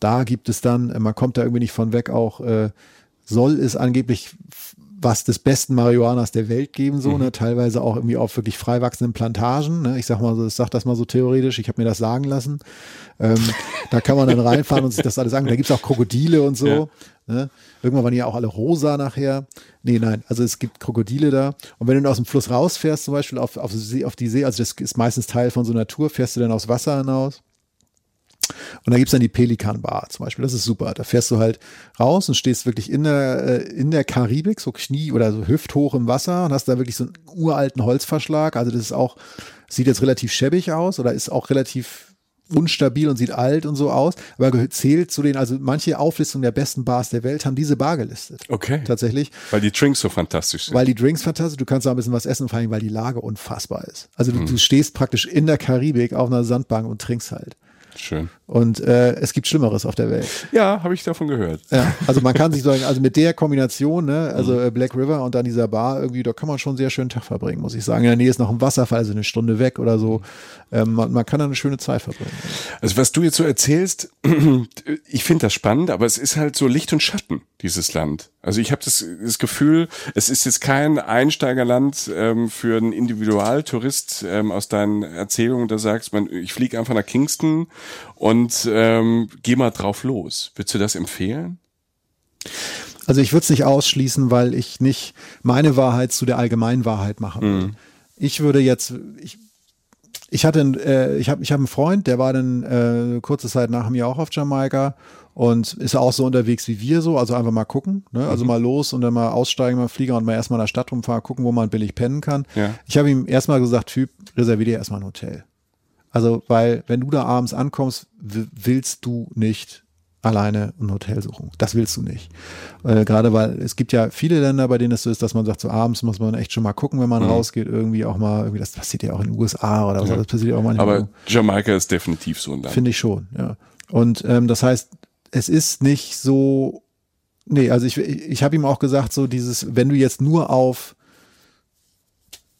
Da gibt es dann, äh, man kommt da irgendwie nicht von weg, auch äh, soll es angeblich was des besten Marihuanas der Welt geben, so, mhm. ne, teilweise auch irgendwie auf wirklich frei wachsenden Plantagen, ne, ich sag mal so, ich sag das mal so theoretisch, ich habe mir das sagen lassen, ähm, da kann man dann reinfahren und sich das alles sagen, da gibt's auch Krokodile und so, ja. ne? Irgendwann waren die ja auch alle rosa nachher, nee, nein, also es gibt Krokodile da und wenn du aus dem Fluss rausfährst, zum Beispiel auf, auf, auf die See, also das ist meistens Teil von so einer Tour, fährst du dann aufs Wasser hinaus, und da gibt's dann die Pelikan Bar zum Beispiel. Das ist super. Da fährst du halt raus und stehst wirklich in der, äh, in der Karibik, so Knie oder so hüfthoch im Wasser und hast da wirklich so einen uralten Holzverschlag. Also das ist auch, sieht jetzt relativ schäbig aus oder ist auch relativ unstabil und sieht alt und so aus, aber zählt zu den, also manche Auflistungen der besten Bars der Welt haben diese Bar gelistet. Okay. Tatsächlich. Weil die Drinks so fantastisch sind. Weil die Drinks fantastisch, du kannst auch ein bisschen was essen, vor allem weil die Lage unfassbar ist. Also du, hm. du stehst praktisch in der Karibik auf einer Sandbank und trinkst halt. Schön. Und äh, es gibt Schlimmeres auf der Welt. Ja, habe ich davon gehört. Ja, also man kann sich sagen, also mit der Kombination, ne, also mhm. Black River und dann dieser Bar, irgendwie, da kann man schon einen sehr schönen Tag verbringen, muss ich sagen. In der Nähe ist noch ein Wasserfall, also eine Stunde weg oder so. Ähm, man, man kann da eine schöne Zeit verbringen. Also was du jetzt so erzählst, ich finde das spannend, aber es ist halt so Licht und Schatten, dieses Land. Also ich habe das, das Gefühl, es ist jetzt kein Einsteigerland ähm, für einen Individualtourist ähm, aus deinen Erzählungen, da sagst man, ich fliege einfach nach Kingston und ähm, geh mal drauf los. Würdest du das empfehlen? Also ich würde es nicht ausschließen, weil ich nicht meine Wahrheit zu der allgemeinen Wahrheit machen will. Mhm. Ich würde jetzt, ich, ich hatte, äh, ich habe, ich habe einen Freund, der war dann äh, kurze Zeit nach mir auch auf Jamaika und ist auch so unterwegs wie wir so, also einfach mal gucken, ne? also mhm. mal los und dann mal aussteigen, mal Flieger und mal erstmal in der Stadt rumfahren, gucken, wo man billig pennen kann. Ja. Ich habe ihm erstmal gesagt, Typ, reservier dir erstmal ein Hotel. Also, weil wenn du da abends ankommst, willst du nicht alleine ein Hotel suchen. Das willst du nicht. Äh, Gerade weil es gibt ja viele Länder, bei denen es so ist, dass man sagt, so abends muss man echt schon mal gucken, wenn man mhm. rausgeht, irgendwie auch mal, irgendwie, das passiert ja auch in den USA oder was, ja. das passiert ja auch manchmal. Aber Jamaika ist definitiv so ein Land. Finde ich schon, ja. Und ähm, das heißt, es ist nicht so, nee, also ich, ich, habe ihm auch gesagt, so dieses, wenn du jetzt nur auf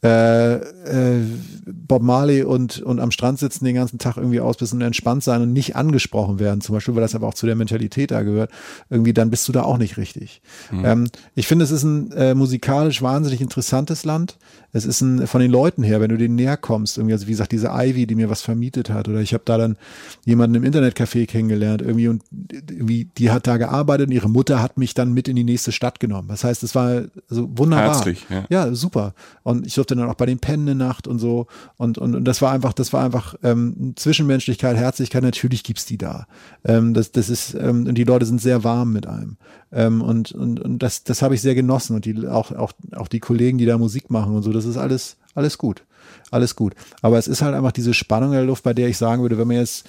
äh, äh, Bob Marley und, und am Strand sitzen den ganzen Tag irgendwie aus, bisschen entspannt sein und nicht angesprochen werden, zum Beispiel, weil das aber auch zu der Mentalität da gehört, irgendwie, dann bist du da auch nicht richtig. Mhm. Ähm, ich finde, es ist ein äh, musikalisch wahnsinnig interessantes Land. Es ist ein, von den Leuten her, wenn du denen näher kommst, irgendwie, also wie gesagt, diese Ivy, die mir was vermietet hat, oder ich habe da dann jemanden im Internetcafé kennengelernt, irgendwie, und irgendwie, die hat da gearbeitet und ihre Mutter hat mich dann mit in die nächste Stadt genommen. Das heißt, es war also wunderbar. Herzlich, ja. ja, super. Und ich durfte dann auch bei den Pennen eine Nacht und so. Und, und, und das war einfach, das war einfach ähm, Zwischenmenschlichkeit, Herzlichkeit, natürlich gibt's die da. Ähm, das, das ist, ähm, und die Leute sind sehr warm mit einem. Ähm, und, und, und das, das habe ich sehr genossen. Und die, auch, auch, auch die Kollegen, die da Musik machen und so, das ist alles, alles gut. Alles gut. Aber es ist halt einfach diese Spannung in der Luft, bei der ich sagen würde, wenn man jetzt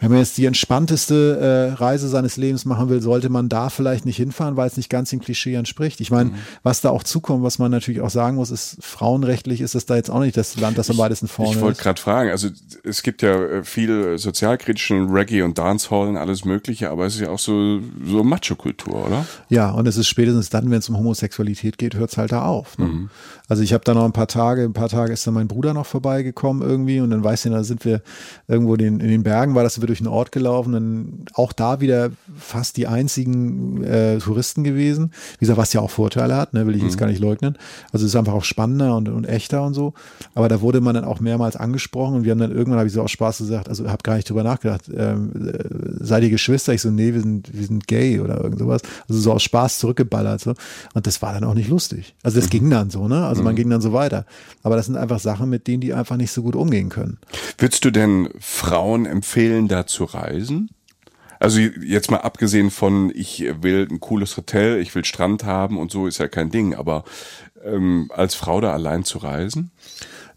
wenn man jetzt die entspannteste äh, Reise seines Lebens machen will, sollte man da vielleicht nicht hinfahren, weil es nicht ganz dem Klischee entspricht. Ich meine, mhm. was da auch zukommt, was man natürlich auch sagen muss, ist, frauenrechtlich ist das da jetzt auch nicht das Land, das am weitesten vorne ist. Ich wollte gerade fragen, also es gibt ja äh, viel sozialkritischen Reggae und Dancehall und alles mögliche, aber es ist ja auch so, so Macho-Kultur, oder? Ja, und es ist spätestens dann, wenn es um Homosexualität geht, hört es halt da auf. Ne? Mhm. Also ich habe da noch ein paar Tage, ein paar Tage ist dann mein Bruder noch vorbeigekommen irgendwie und dann weiß ich, da sind wir irgendwo den, in den Bergen, war das wir durch einen Ort gelaufen, dann auch da wieder fast die einzigen äh, Touristen gewesen. Wie gesagt, was ja auch Vorteile hat, ne, will ich mhm. jetzt gar nicht leugnen. Also es ist einfach auch spannender und, und echter und so. Aber da wurde man dann auch mehrmals angesprochen und wir haben dann irgendwann, habe ich so aus Spaß gesagt, also habe gar nicht drüber nachgedacht, ähm, äh, seid ihr Geschwister? Ich so, nee, wir sind, wir sind gay oder irgend sowas. Also so aus Spaß zurückgeballert so. Und das war dann auch nicht lustig. Also das mhm. ging dann so, ne? Also man mhm. ging dann so weiter. Aber das sind einfach Sachen, mit denen die einfach nicht so gut umgehen können. Würdest du denn Frauen empfehlen, da zu reisen? Also jetzt mal abgesehen von, ich will ein cooles Hotel, ich will Strand haben und so ist ja kein Ding, aber ähm, als Frau da allein zu reisen?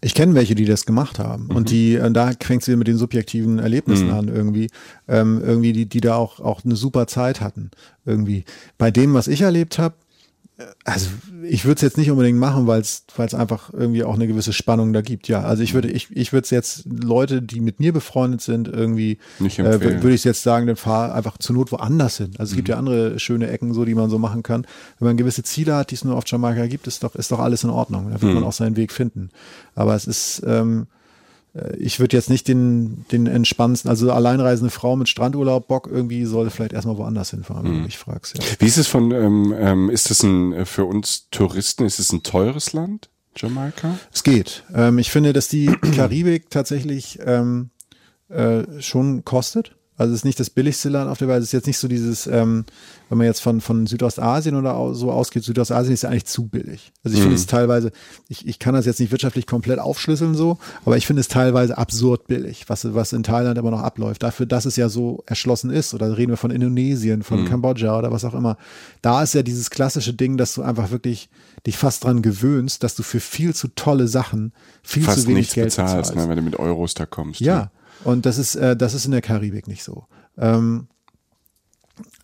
Ich kenne welche, die das gemacht haben. Mhm. Und die, äh, da fängt es wieder mit den subjektiven Erlebnissen mhm. an, irgendwie. Ähm, irgendwie, die, die da auch, auch eine super Zeit hatten. Irgendwie. Bei dem, was ich erlebt habe, also ich würde es jetzt nicht unbedingt machen, weil es einfach irgendwie auch eine gewisse Spannung da gibt. Ja, also ich würde ich ich würde es jetzt Leute, die mit mir befreundet sind, irgendwie äh, würde ich jetzt sagen, dann fahr einfach zur Not woanders hin. Also es mhm. gibt ja andere schöne Ecken, so die man so machen kann. Wenn man gewisse Ziele hat, die es nur auf Jamaika gibt, ist doch ist doch alles in Ordnung. Da wird mhm. man auch seinen Weg finden. Aber es ist ähm, äh, ich würde jetzt nicht den, den entspannendsten, also alleinreisende Frau mit Strandurlaub Bock irgendwie soll vielleicht erstmal woanders hinfahren, wenn du mhm. mich fragst. Ja. Wie ist es von, ähm, ähm, ist das ein, äh, für uns Touristen, ist es ein teures Land, Jamaika? Es geht. Ähm, ich finde, dass die Karibik tatsächlich ähm, äh, schon kostet. Also es ist nicht das billigste Land auf der Welt. Es ist jetzt nicht so dieses, ähm, wenn man jetzt von, von Südostasien oder so ausgeht, Südostasien ist ja eigentlich zu billig. Also ich mhm. finde es teilweise, ich, ich kann das jetzt nicht wirtschaftlich komplett aufschlüsseln so, aber ich finde es teilweise absurd billig, was, was in Thailand immer noch abläuft. Dafür, dass es ja so erschlossen ist. Oder reden wir von Indonesien, von mhm. Kambodscha oder was auch immer. Da ist ja dieses klassische Ding, dass du einfach wirklich dich fast dran gewöhnst, dass du für viel zu tolle Sachen viel fast zu wenig Geld bezahlst. Ne, wenn du mit Euros da kommst. Ja. ja. Und das ist, äh, das ist in der Karibik nicht so. Ähm,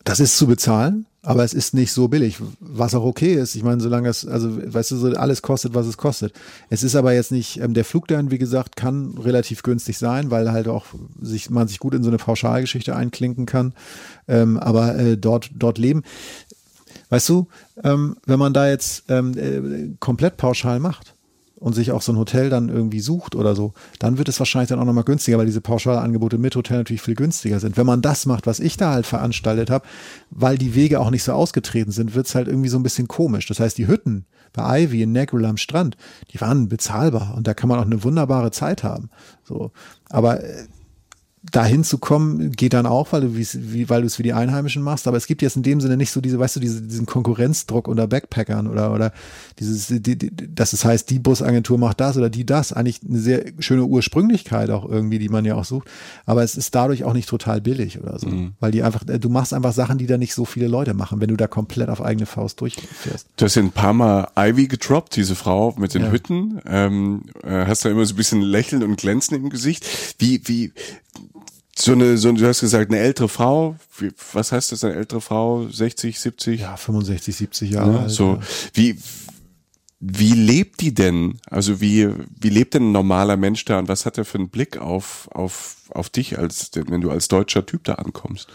das ist zu bezahlen, aber es ist nicht so billig, was auch okay ist. Ich meine, solange es, also weißt du, so alles kostet, was es kostet. Es ist aber jetzt nicht, ähm, der Flug dann, wie gesagt, kann relativ günstig sein, weil halt auch sich, man sich gut in so eine Pauschalgeschichte einklinken kann. Ähm, aber äh, dort, dort leben. Weißt du, ähm, wenn man da jetzt ähm, äh, komplett pauschal macht, und sich auch so ein Hotel dann irgendwie sucht oder so, dann wird es wahrscheinlich dann auch nochmal günstiger, weil diese Pauschalangebote mit Hotel natürlich viel günstiger sind. Wenn man das macht, was ich da halt veranstaltet habe, weil die Wege auch nicht so ausgetreten sind, wird es halt irgendwie so ein bisschen komisch. Das heißt, die Hütten bei Ivy in Negril am Strand, die waren bezahlbar und da kann man auch eine wunderbare Zeit haben. So, aber äh, dahin zu kommen, geht dann auch, weil du wie, weil du es wie die Einheimischen machst. Aber es gibt jetzt in dem Sinne nicht so diese, weißt du, diese, diesen Konkurrenzdruck unter Backpackern oder oder dieses, die, die, dass es heißt, die Busagentur macht das oder die das. Eigentlich eine sehr schöne Ursprünglichkeit auch irgendwie, die man ja auch sucht. Aber es ist dadurch auch nicht total billig oder so, mhm. weil die einfach, äh, du machst einfach Sachen, die da nicht so viele Leute machen, wenn du da komplett auf eigene Faust durchfährst. Du hast ja ein paar Mal Ivy gedroppt, diese Frau mit den ja. Hütten. Ähm, äh, hast da immer so ein bisschen Lächeln und Glänzen im Gesicht. Wie wie so eine, so, du hast gesagt, eine ältere Frau, wie, was heißt das, eine ältere Frau, 60, 70? Ja, 65, 70 Jahre ja, alt. So, ja. wie, wie lebt die denn? Also wie, wie lebt denn ein normaler Mensch da und was hat er für einen Blick auf, auf, auf dich, als, wenn du als deutscher Typ da ankommst?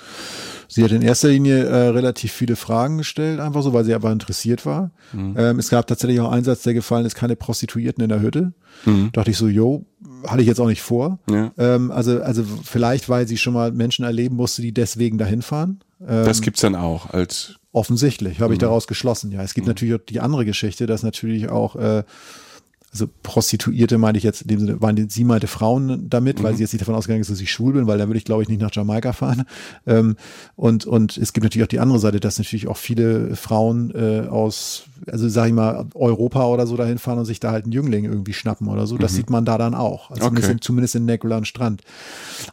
Sie hat in erster Linie äh, relativ viele Fragen gestellt, einfach so, weil sie aber interessiert war. Mhm. Ähm, es gab tatsächlich auch einen Satz, der gefallen ist, keine Prostituierten in der Hütte. Mhm. Dachte ich so, yo, hatte ich jetzt auch nicht vor. Ja. Ähm, also, also vielleicht, weil sie schon mal Menschen erleben musste, die deswegen dahin fahren. Ähm, das gibt's dann auch als offensichtlich, habe mhm. ich daraus geschlossen. Ja, es gibt mhm. natürlich auch die andere Geschichte, dass natürlich auch äh, also Prostituierte meine ich jetzt in dem Sinne, waren die, sie meinte Frauen damit, mhm. weil sie jetzt nicht davon ausgegangen ist, dass ich schwul bin, weil dann würde ich, glaube ich, nicht nach Jamaika fahren. Ähm, und, und es gibt natürlich auch die andere Seite, dass natürlich auch viele Frauen äh, aus also sag ich mal, Europa oder so dahin fahren und sich da halt einen Jüngling irgendwie schnappen oder so. Das mhm. sieht man da dann auch. Also okay. zumindest, in, zumindest in Negulan Strand.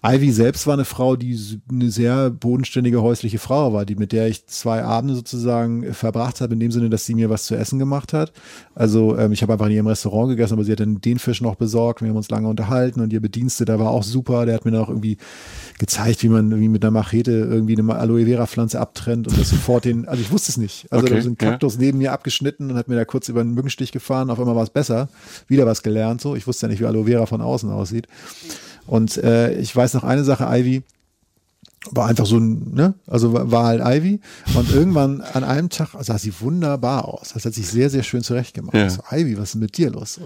Ivy selbst war eine Frau, die eine sehr bodenständige häusliche Frau war, die mit der ich zwei Abende sozusagen verbracht habe, in dem Sinne, dass sie mir was zu essen gemacht hat. Also ähm, ich habe einfach in ihrem Restaurant gegessen, aber sie hat dann den Fisch noch besorgt. Wir haben uns lange unterhalten und ihr Bediensteter war auch super. Der hat mir dann auch irgendwie gezeigt, wie man wie mit einer Machete irgendwie eine Aloe Vera Pflanze abtrennt und das sofort den, also ich wusste es nicht. Also okay, da ein Kaktus ja. neben mir abgeschnitten und hat mir da kurz über einen Mückenstich gefahren. Auf einmal war es besser. Wieder was gelernt so. Ich wusste ja nicht, wie Aloe Vera von außen aussieht. Und äh, ich weiß noch eine Sache, Ivy war einfach so ein, ne, also war halt Ivy und irgendwann an einem Tag sah sie wunderbar aus. Das hat sich sehr, sehr schön zurechtgemacht. Ja. So, Ivy, was ist mit dir los?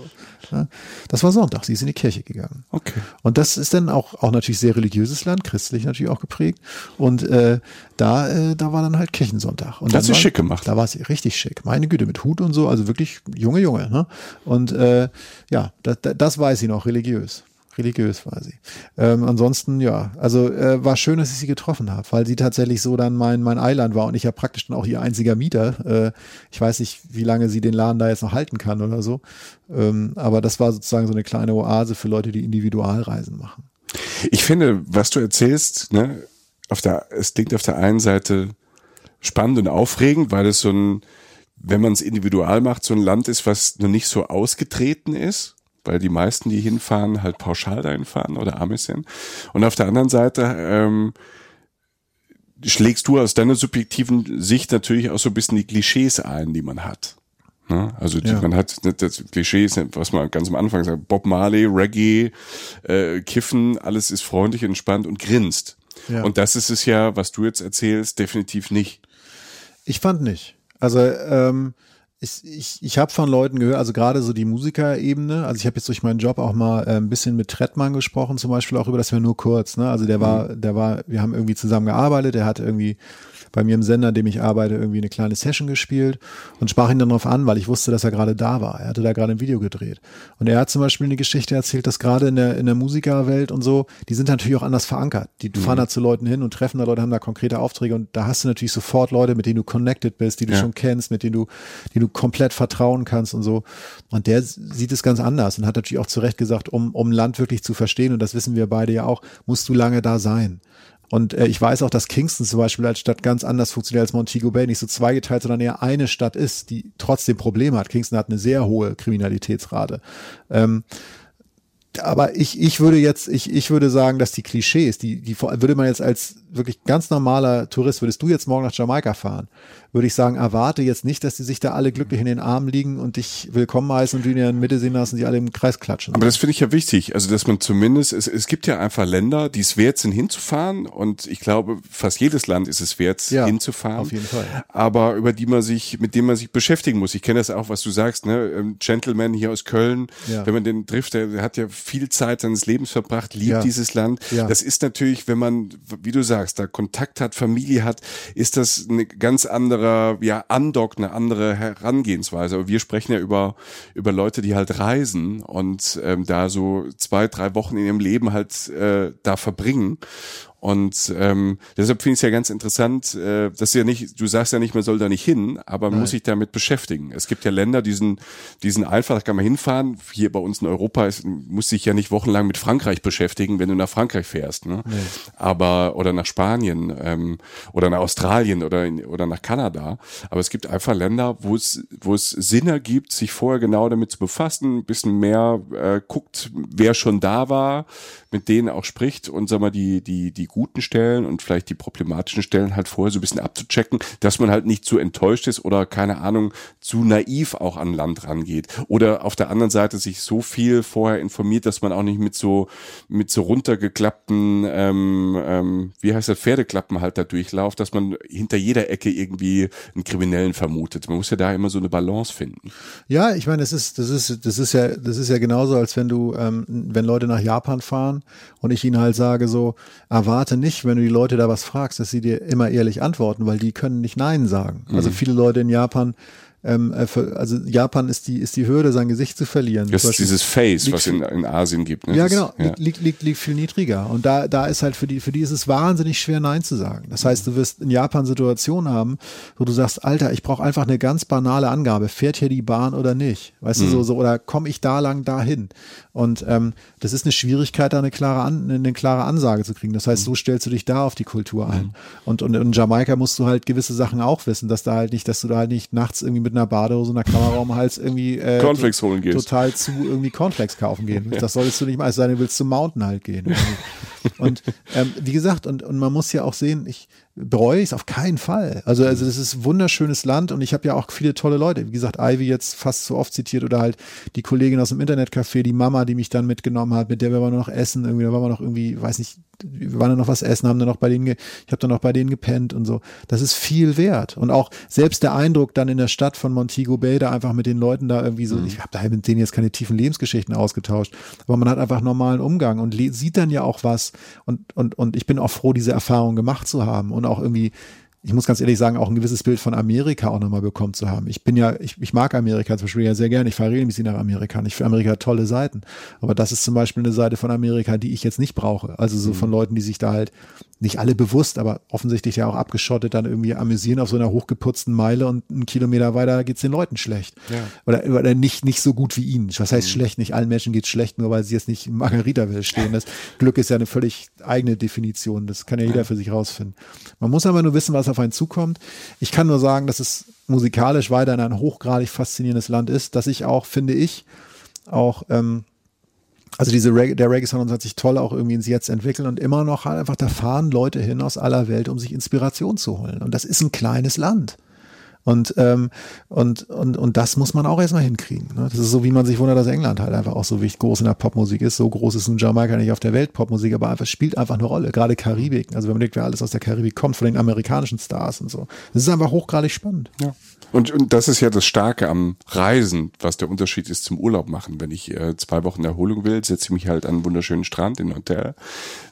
Ne? Das war Sonntag, sie ist in die Kirche gegangen. Okay. Und das ist dann auch, auch natürlich sehr religiöses Land, christlich natürlich auch geprägt. Und äh, da, äh, da war dann halt Kirchensonntag. Und das ist schick gemacht. Da war sie richtig schick. Meine Güte, mit Hut und so, also wirklich junge Junge. Ne? Und äh, ja, das, das weiß sie noch, religiös religiös war sie. Ähm, ansonsten, ja, also äh, war schön, dass ich sie getroffen habe, weil sie tatsächlich so dann mein, mein Eiland war und ich ja praktisch dann auch ihr einziger Mieter. Äh, ich weiß nicht, wie lange sie den Laden da jetzt noch halten kann oder so. Ähm, aber das war sozusagen so eine kleine Oase für Leute, die Individualreisen machen. Ich finde, was du erzählst, ne, auf der, es klingt auf der einen Seite spannend und aufregend, weil es so ein, wenn man es individual macht, so ein Land ist, was noch nicht so ausgetreten ist, weil die meisten, die hinfahren, halt pauschal dahin fahren oder Amis sind. Und auf der anderen Seite ähm, schlägst du aus deiner subjektiven Sicht natürlich auch so ein bisschen die Klischees ein, die man hat. Ne? Also die, ja. man hat das Klischee, was man ganz am Anfang sagt, Bob Marley, Reggae, äh, Kiffen, alles ist freundlich, entspannt und grinst. Ja. Und das ist es ja, was du jetzt erzählst, definitiv nicht. Ich fand nicht. Also ähm, ich, ich, ich habe von Leuten gehört, also gerade so die Musikerebene, also ich habe jetzt durch meinen Job auch mal äh, ein bisschen mit Trettmann gesprochen, zum Beispiel auch über das wir nur kurz, ne? Also der war, mhm. der war, wir haben irgendwie zusammen gearbeitet, der hat irgendwie bei mir im Sender, in dem ich arbeite, irgendwie eine kleine Session gespielt und sprach ihn dann darauf an, weil ich wusste, dass er gerade da war. Er hatte da gerade ein Video gedreht. Und er hat zum Beispiel eine Geschichte erzählt, dass gerade in der, in der Musikerwelt und so, die sind natürlich auch anders verankert. Die mhm. fahren da zu Leuten hin und treffen da Leute, haben da konkrete Aufträge und da hast du natürlich sofort Leute, mit denen du connected bist, die du ja. schon kennst, mit denen du, die du komplett vertrauen kannst und so. Und der sieht es ganz anders und hat natürlich auch zu Recht gesagt, um, um Land wirklich zu verstehen, und das wissen wir beide ja auch, musst du lange da sein. Und äh, ich weiß auch, dass Kingston zum Beispiel als Stadt ganz anders funktioniert als Montego Bay, nicht so zweigeteilt, sondern eher eine Stadt ist, die trotzdem Probleme hat. Kingston hat eine sehr hohe Kriminalitätsrate. Ähm, aber ich, ich würde jetzt, ich, ich würde sagen, dass die Klischees, die, die würde man jetzt als wirklich ganz normaler Tourist, würdest du jetzt morgen nach Jamaika fahren, würde ich sagen, erwarte jetzt nicht, dass die sich da alle glücklich in den Armen liegen und dich willkommen heißen und du in der Mitte sehen lassen, die alle im Kreis klatschen. Aber das finde ich ja wichtig. Also, dass man zumindest, es, es gibt ja einfach Länder, die es wert sind hinzufahren und ich glaube, fast jedes Land ist es wert ja, hinzufahren. Auf jeden Fall. Aber über die man sich, mit dem man sich beschäftigen muss. Ich kenne das auch, was du sagst, ne? Ähm, Gentleman hier aus Köln, ja. wenn man den trifft, der, hat ja viel Zeit seines Lebens verbracht, liebt ja. dieses Land. Ja. Das ist natürlich, wenn man, wie du sagst, da Kontakt hat, Familie hat, ist das eine ganz anderer, ja, Andock, eine andere Herangehensweise. Aber wir sprechen ja über, über Leute, die halt reisen und ähm, da so zwei, drei Wochen in ihrem Leben halt äh, da verbringen. Und ähm, deshalb finde ich es ja ganz interessant, äh, dass ja nicht, du sagst ja nicht, man soll da nicht hin, aber man Nein. muss sich damit beschäftigen. Es gibt ja Länder, die sind, die sind einfach, da kann man hinfahren. Hier bei uns in Europa ist, muss sich ja nicht wochenlang mit Frankreich beschäftigen, wenn du nach Frankreich fährst. Ne? Nee. Aber oder nach Spanien ähm, oder nach Australien oder in, oder nach Kanada. Aber es gibt einfach Länder, wo es wo es Sinn ergibt, sich vorher genau damit zu befassen, ein bisschen mehr äh, guckt, wer schon da war, mit denen auch spricht und sag mal die die die guten Stellen und vielleicht die problematischen Stellen halt vorher so ein bisschen abzuchecken, dass man halt nicht zu enttäuscht ist oder keine Ahnung, zu naiv auch an Land rangeht. Oder auf der anderen Seite sich so viel vorher informiert, dass man auch nicht mit so, mit so runtergeklappten, ähm, ähm, wie heißt das, Pferdeklappen halt da durchlauft, dass man hinter jeder Ecke irgendwie einen Kriminellen vermutet. Man muss ja da immer so eine Balance finden. Ja, ich meine, das ist, das ist, das ist ja, das ist ja genauso, als wenn du, ähm, wenn Leute nach Japan fahren und ich ihnen halt sage so, erwarte erwarte nicht, wenn du die Leute da was fragst, dass sie dir immer ehrlich antworten, weil die können nicht Nein sagen. Also mhm. viele Leute in Japan ähm, äh, also Japan ist die, ist die Hürde, sein Gesicht zu verlieren. Das ist dieses Face, was in, in Asien gibt. Ne? Ja, genau, ja. Liegt, liegt, liegt viel niedriger. Und da, da ist halt für die, für die ist es wahnsinnig schwer, Nein zu sagen. Das heißt, du wirst in Japan Situationen haben, wo du sagst, Alter, ich brauche einfach eine ganz banale Angabe. Fährt hier die Bahn oder nicht? Weißt mhm. du, so, so, oder komme ich da lang dahin? Und ähm, das ist eine Schwierigkeit, da eine klare, An eine klare Ansage zu kriegen. Das heißt, mhm. so stellst du dich da auf die Kultur ein. Mhm. Und, und in Jamaika musst du halt gewisse Sachen auch wissen, dass da halt nicht, dass du da halt nicht nachts irgendwie mit einer Badehose und einer Kamera um Hals irgendwie äh, Cornflakes holen gehst. total zu irgendwie Cornflakes kaufen gehen. Ja. Das solltest du nicht mal, es sei denn, du willst zum Mountain halt gehen. und ähm, wie gesagt, und, und man muss ja auch sehen, ich, bereue ich es auf keinen Fall. Also, also das ist ein wunderschönes Land und ich habe ja auch viele tolle Leute. Wie gesagt, Ivy jetzt fast so oft zitiert oder halt die Kollegin aus dem Internetcafé, die Mama, die mich dann mitgenommen hat, mit der wir waren noch essen, irgendwie, da waren wir noch irgendwie, weiß nicht, wir waren dann noch was essen, haben dann noch bei denen, ich habe dann noch bei denen gepennt und so. Das ist viel wert. Und auch selbst der Eindruck dann in der Stadt von Montego Bay, da einfach mit den Leuten da irgendwie so, mhm. ich habe da mit denen jetzt keine tiefen Lebensgeschichten ausgetauscht, aber man hat einfach normalen Umgang und sieht dann ja auch was und, und, und ich bin auch froh, diese Erfahrung gemacht zu haben und auch irgendwie ich muss ganz ehrlich sagen, auch ein gewisses Bild von Amerika auch nochmal bekommen zu haben. Ich bin ja, ich, ich mag Amerika zum Beispiel ja sehr gerne. Ich fahre regelmäßig nach Amerika. Ich finde Amerika tolle Seiten. Aber das ist zum Beispiel eine Seite von Amerika, die ich jetzt nicht brauche. Also so mhm. von Leuten, die sich da halt nicht alle bewusst, aber offensichtlich ja auch abgeschottet, dann irgendwie amüsieren auf so einer hochgeputzten Meile und einen Kilometer weiter geht's den Leuten schlecht. Ja. Oder, oder nicht, nicht so gut wie ihnen. Was heißt schlecht? Nicht allen Menschen geht's schlecht, nur weil sie jetzt nicht im Margaritaville stehen. Das Glück ist ja eine völlig eigene Definition. Das kann ja jeder für sich rausfinden. Man muss aber nur wissen, was auf einen zukommt. Ich kann nur sagen, dass es musikalisch weiterhin ein hochgradig faszinierendes Land ist, dass ich auch, finde ich, auch ähm, also diese Reg der Reggae-Sound hat sich toll auch irgendwie ins Jetzt entwickelt und immer noch halt einfach, da fahren Leute hin aus aller Welt, um sich Inspiration zu holen. Und das ist ein kleines Land. Und, ähm, und, und, und das muss man auch erstmal hinkriegen. Ne? Das ist so, wie man sich wundert, dass England halt einfach auch so wichtig groß in der Popmusik ist. So groß ist ein Jamaika nicht auf der Welt Popmusik, aber einfach spielt einfach eine Rolle. Gerade Karibik. Also wenn man denkt, wer alles aus der Karibik kommt, von den amerikanischen Stars und so. Das ist einfach hochgradig spannend. Ja. Und, und das ist ja das Starke am Reisen, was der Unterschied ist zum Urlaub machen. Wenn ich äh, zwei Wochen Erholung will, setze ich mich halt an einen wunderschönen Strand in ein Hotel.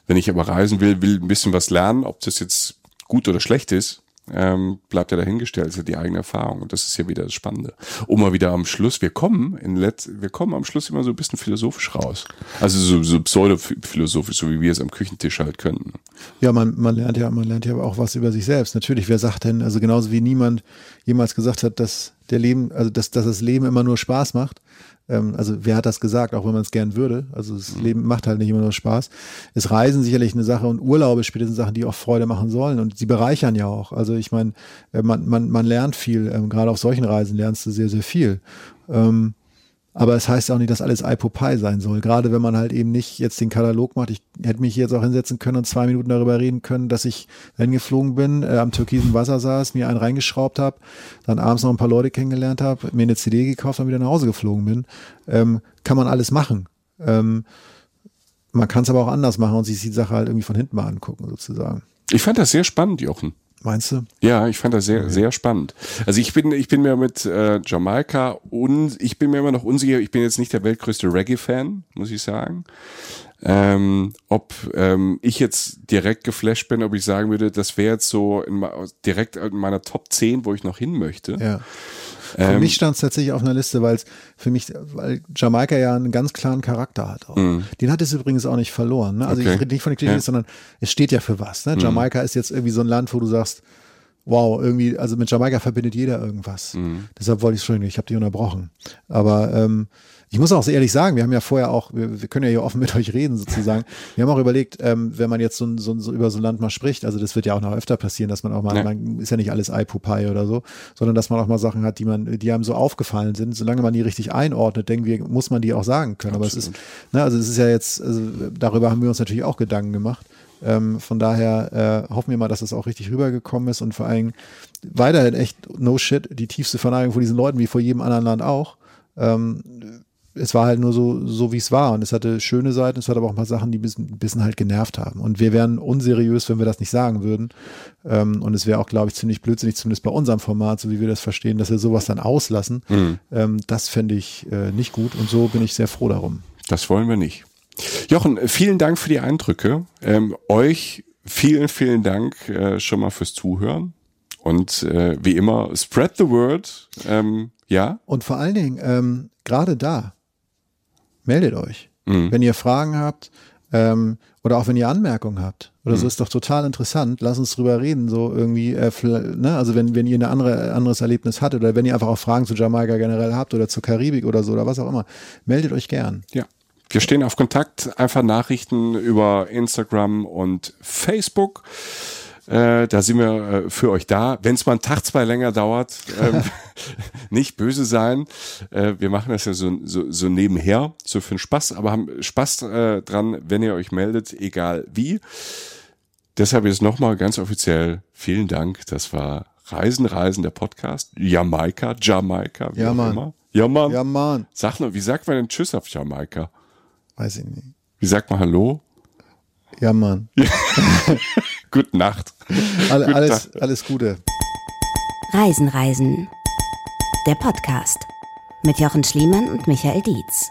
Wenn ich aber reisen will, will ein bisschen was lernen, ob das jetzt gut oder schlecht ist, ähm, bleibt ja dahingestellt, ist ja die eigene Erfahrung. Und das ist ja wieder das Spannende. Um mal wieder am Schluss, wir kommen in Letz wir kommen am Schluss immer so ein bisschen philosophisch raus. Also so, so pseudo-philosophisch, so wie wir es am Küchentisch halt können. Ja, man, man lernt ja, man lernt ja auch was über sich selbst. Natürlich, wer sagt denn, also genauso wie niemand jemals gesagt hat, dass der Leben, also dass, dass das Leben immer nur Spaß macht, ähm, also wer hat das gesagt, auch wenn man es gern würde? Also das mhm. Leben macht halt nicht immer nur Spaß. Ist Reisen sicherlich eine Sache und Urlaube spätestens Sachen, die auch Freude machen sollen und sie bereichern ja auch. Also ich meine, äh, man, man, man lernt viel, ähm, gerade auf solchen Reisen lernst du sehr, sehr viel. Ähm, aber es heißt auch nicht, dass alles Eye sein soll. Gerade wenn man halt eben nicht jetzt den Katalog macht. Ich hätte mich jetzt auch hinsetzen können und zwei Minuten darüber reden können, dass ich hingeflogen bin, äh, am türkisen Wasser saß, mir einen reingeschraubt habe, dann abends noch ein paar Leute kennengelernt habe, mir eine CD gekauft und wieder nach Hause geflogen bin. Ähm, kann man alles machen. Ähm, man kann es aber auch anders machen und sich die Sache halt irgendwie von hinten mal angucken, sozusagen. Ich fand das sehr spannend, Jochen. Meinst du? Ja, ich fand das sehr, okay. sehr spannend. Also ich bin, ich bin mir mit äh, Jamaika und ich bin mir immer noch unsicher. Ich bin jetzt nicht der weltgrößte Reggae-Fan, muss ich sagen. Ähm, ob ähm, ich jetzt direkt geflasht bin, ob ich sagen würde, das wäre jetzt so in, direkt in meiner Top 10, wo ich noch hin möchte. Ja. Für ähm, mich stand es tatsächlich auf einer Liste, weil es für mich, weil Jamaika ja einen ganz klaren Charakter hat. Auch. Mm. Den hat es übrigens auch nicht verloren. Ne? Also okay. ich rede nicht von den Klischees, ja. sondern es steht ja für was. Ne? Mm. Jamaika ist jetzt irgendwie so ein Land, wo du sagst, wow, irgendwie, also mit Jamaika verbindet jeder irgendwas. Mm. Deshalb wollte ich es schon, ich habe dich unterbrochen. Aber ähm, ich muss auch ehrlich sagen, wir haben ja vorher auch, wir, wir können ja hier offen mit euch reden sozusagen. Wir haben auch überlegt, ähm, wenn man jetzt so, so, so über so ein Land mal spricht, also das wird ja auch noch öfter passieren, dass man auch mal, ja. man ist ja nicht alles Eipupai oder so, sondern dass man auch mal Sachen hat, die man, die einem so aufgefallen sind. Solange man die richtig einordnet, denken wir, muss man die auch sagen können. Absolut. Aber es ist, ne, also es ist ja jetzt, also darüber haben wir uns natürlich auch Gedanken gemacht. Ähm, von daher äh, hoffen wir mal, dass es auch richtig rübergekommen ist und vor allem weiterhin echt no shit die tiefste Verneigung vor diesen Leuten wie vor jedem anderen Land auch. Ähm, es war halt nur so, so wie es war. Und es hatte schöne Seiten, es hatte aber auch ein paar Sachen, die ein bisschen, ein bisschen halt genervt haben. Und wir wären unseriös, wenn wir das nicht sagen würden. Ähm, und es wäre auch, glaube ich, ziemlich blödsinnig, zumindest bei unserem Format, so wie wir das verstehen, dass wir sowas dann auslassen. Mhm. Ähm, das fände ich äh, nicht gut. Und so bin ich sehr froh darum. Das wollen wir nicht. Jochen, vielen Dank für die Eindrücke. Ähm, euch vielen, vielen Dank äh, schon mal fürs Zuhören. Und äh, wie immer, spread the word. Ähm, ja. Und vor allen Dingen, ähm, gerade da, meldet euch. Mhm. Wenn ihr Fragen habt ähm, oder auch wenn ihr Anmerkungen habt oder mhm. so, ist doch total interessant. Lass uns drüber reden. So irgendwie, äh, ne? also wenn, wenn ihr ein andere, anderes Erlebnis hattet oder wenn ihr einfach auch Fragen zu Jamaika generell habt oder zur Karibik oder so oder was auch immer, meldet euch gern. Ja. Wir stehen auf Kontakt, einfach Nachrichten über Instagram und Facebook. Äh, da sind wir äh, für euch da. Wenn es mal einen Tag, zwei länger dauert, ähm, nicht böse sein. Äh, wir machen das ja so, so, so nebenher, so für den Spaß, aber haben Spaß äh, dran, wenn ihr euch meldet, egal wie. Deshalb jetzt nochmal ganz offiziell vielen Dank. Das war Reisen, Reisen, der Podcast. Jamaika, Jamaika, wie ja, Mann. immer. Ja, Mann. Ja, Mann. Sag nur, wie sagt man denn Tschüss auf Jamaika? Weiß ich nicht. Wie sagt man Hallo? Ja, Mann. Gute Nacht. Alle, Gute alles, Nacht. alles Gute. Reisen, Reisen. Der Podcast mit Jochen Schliemann und Michael Dietz.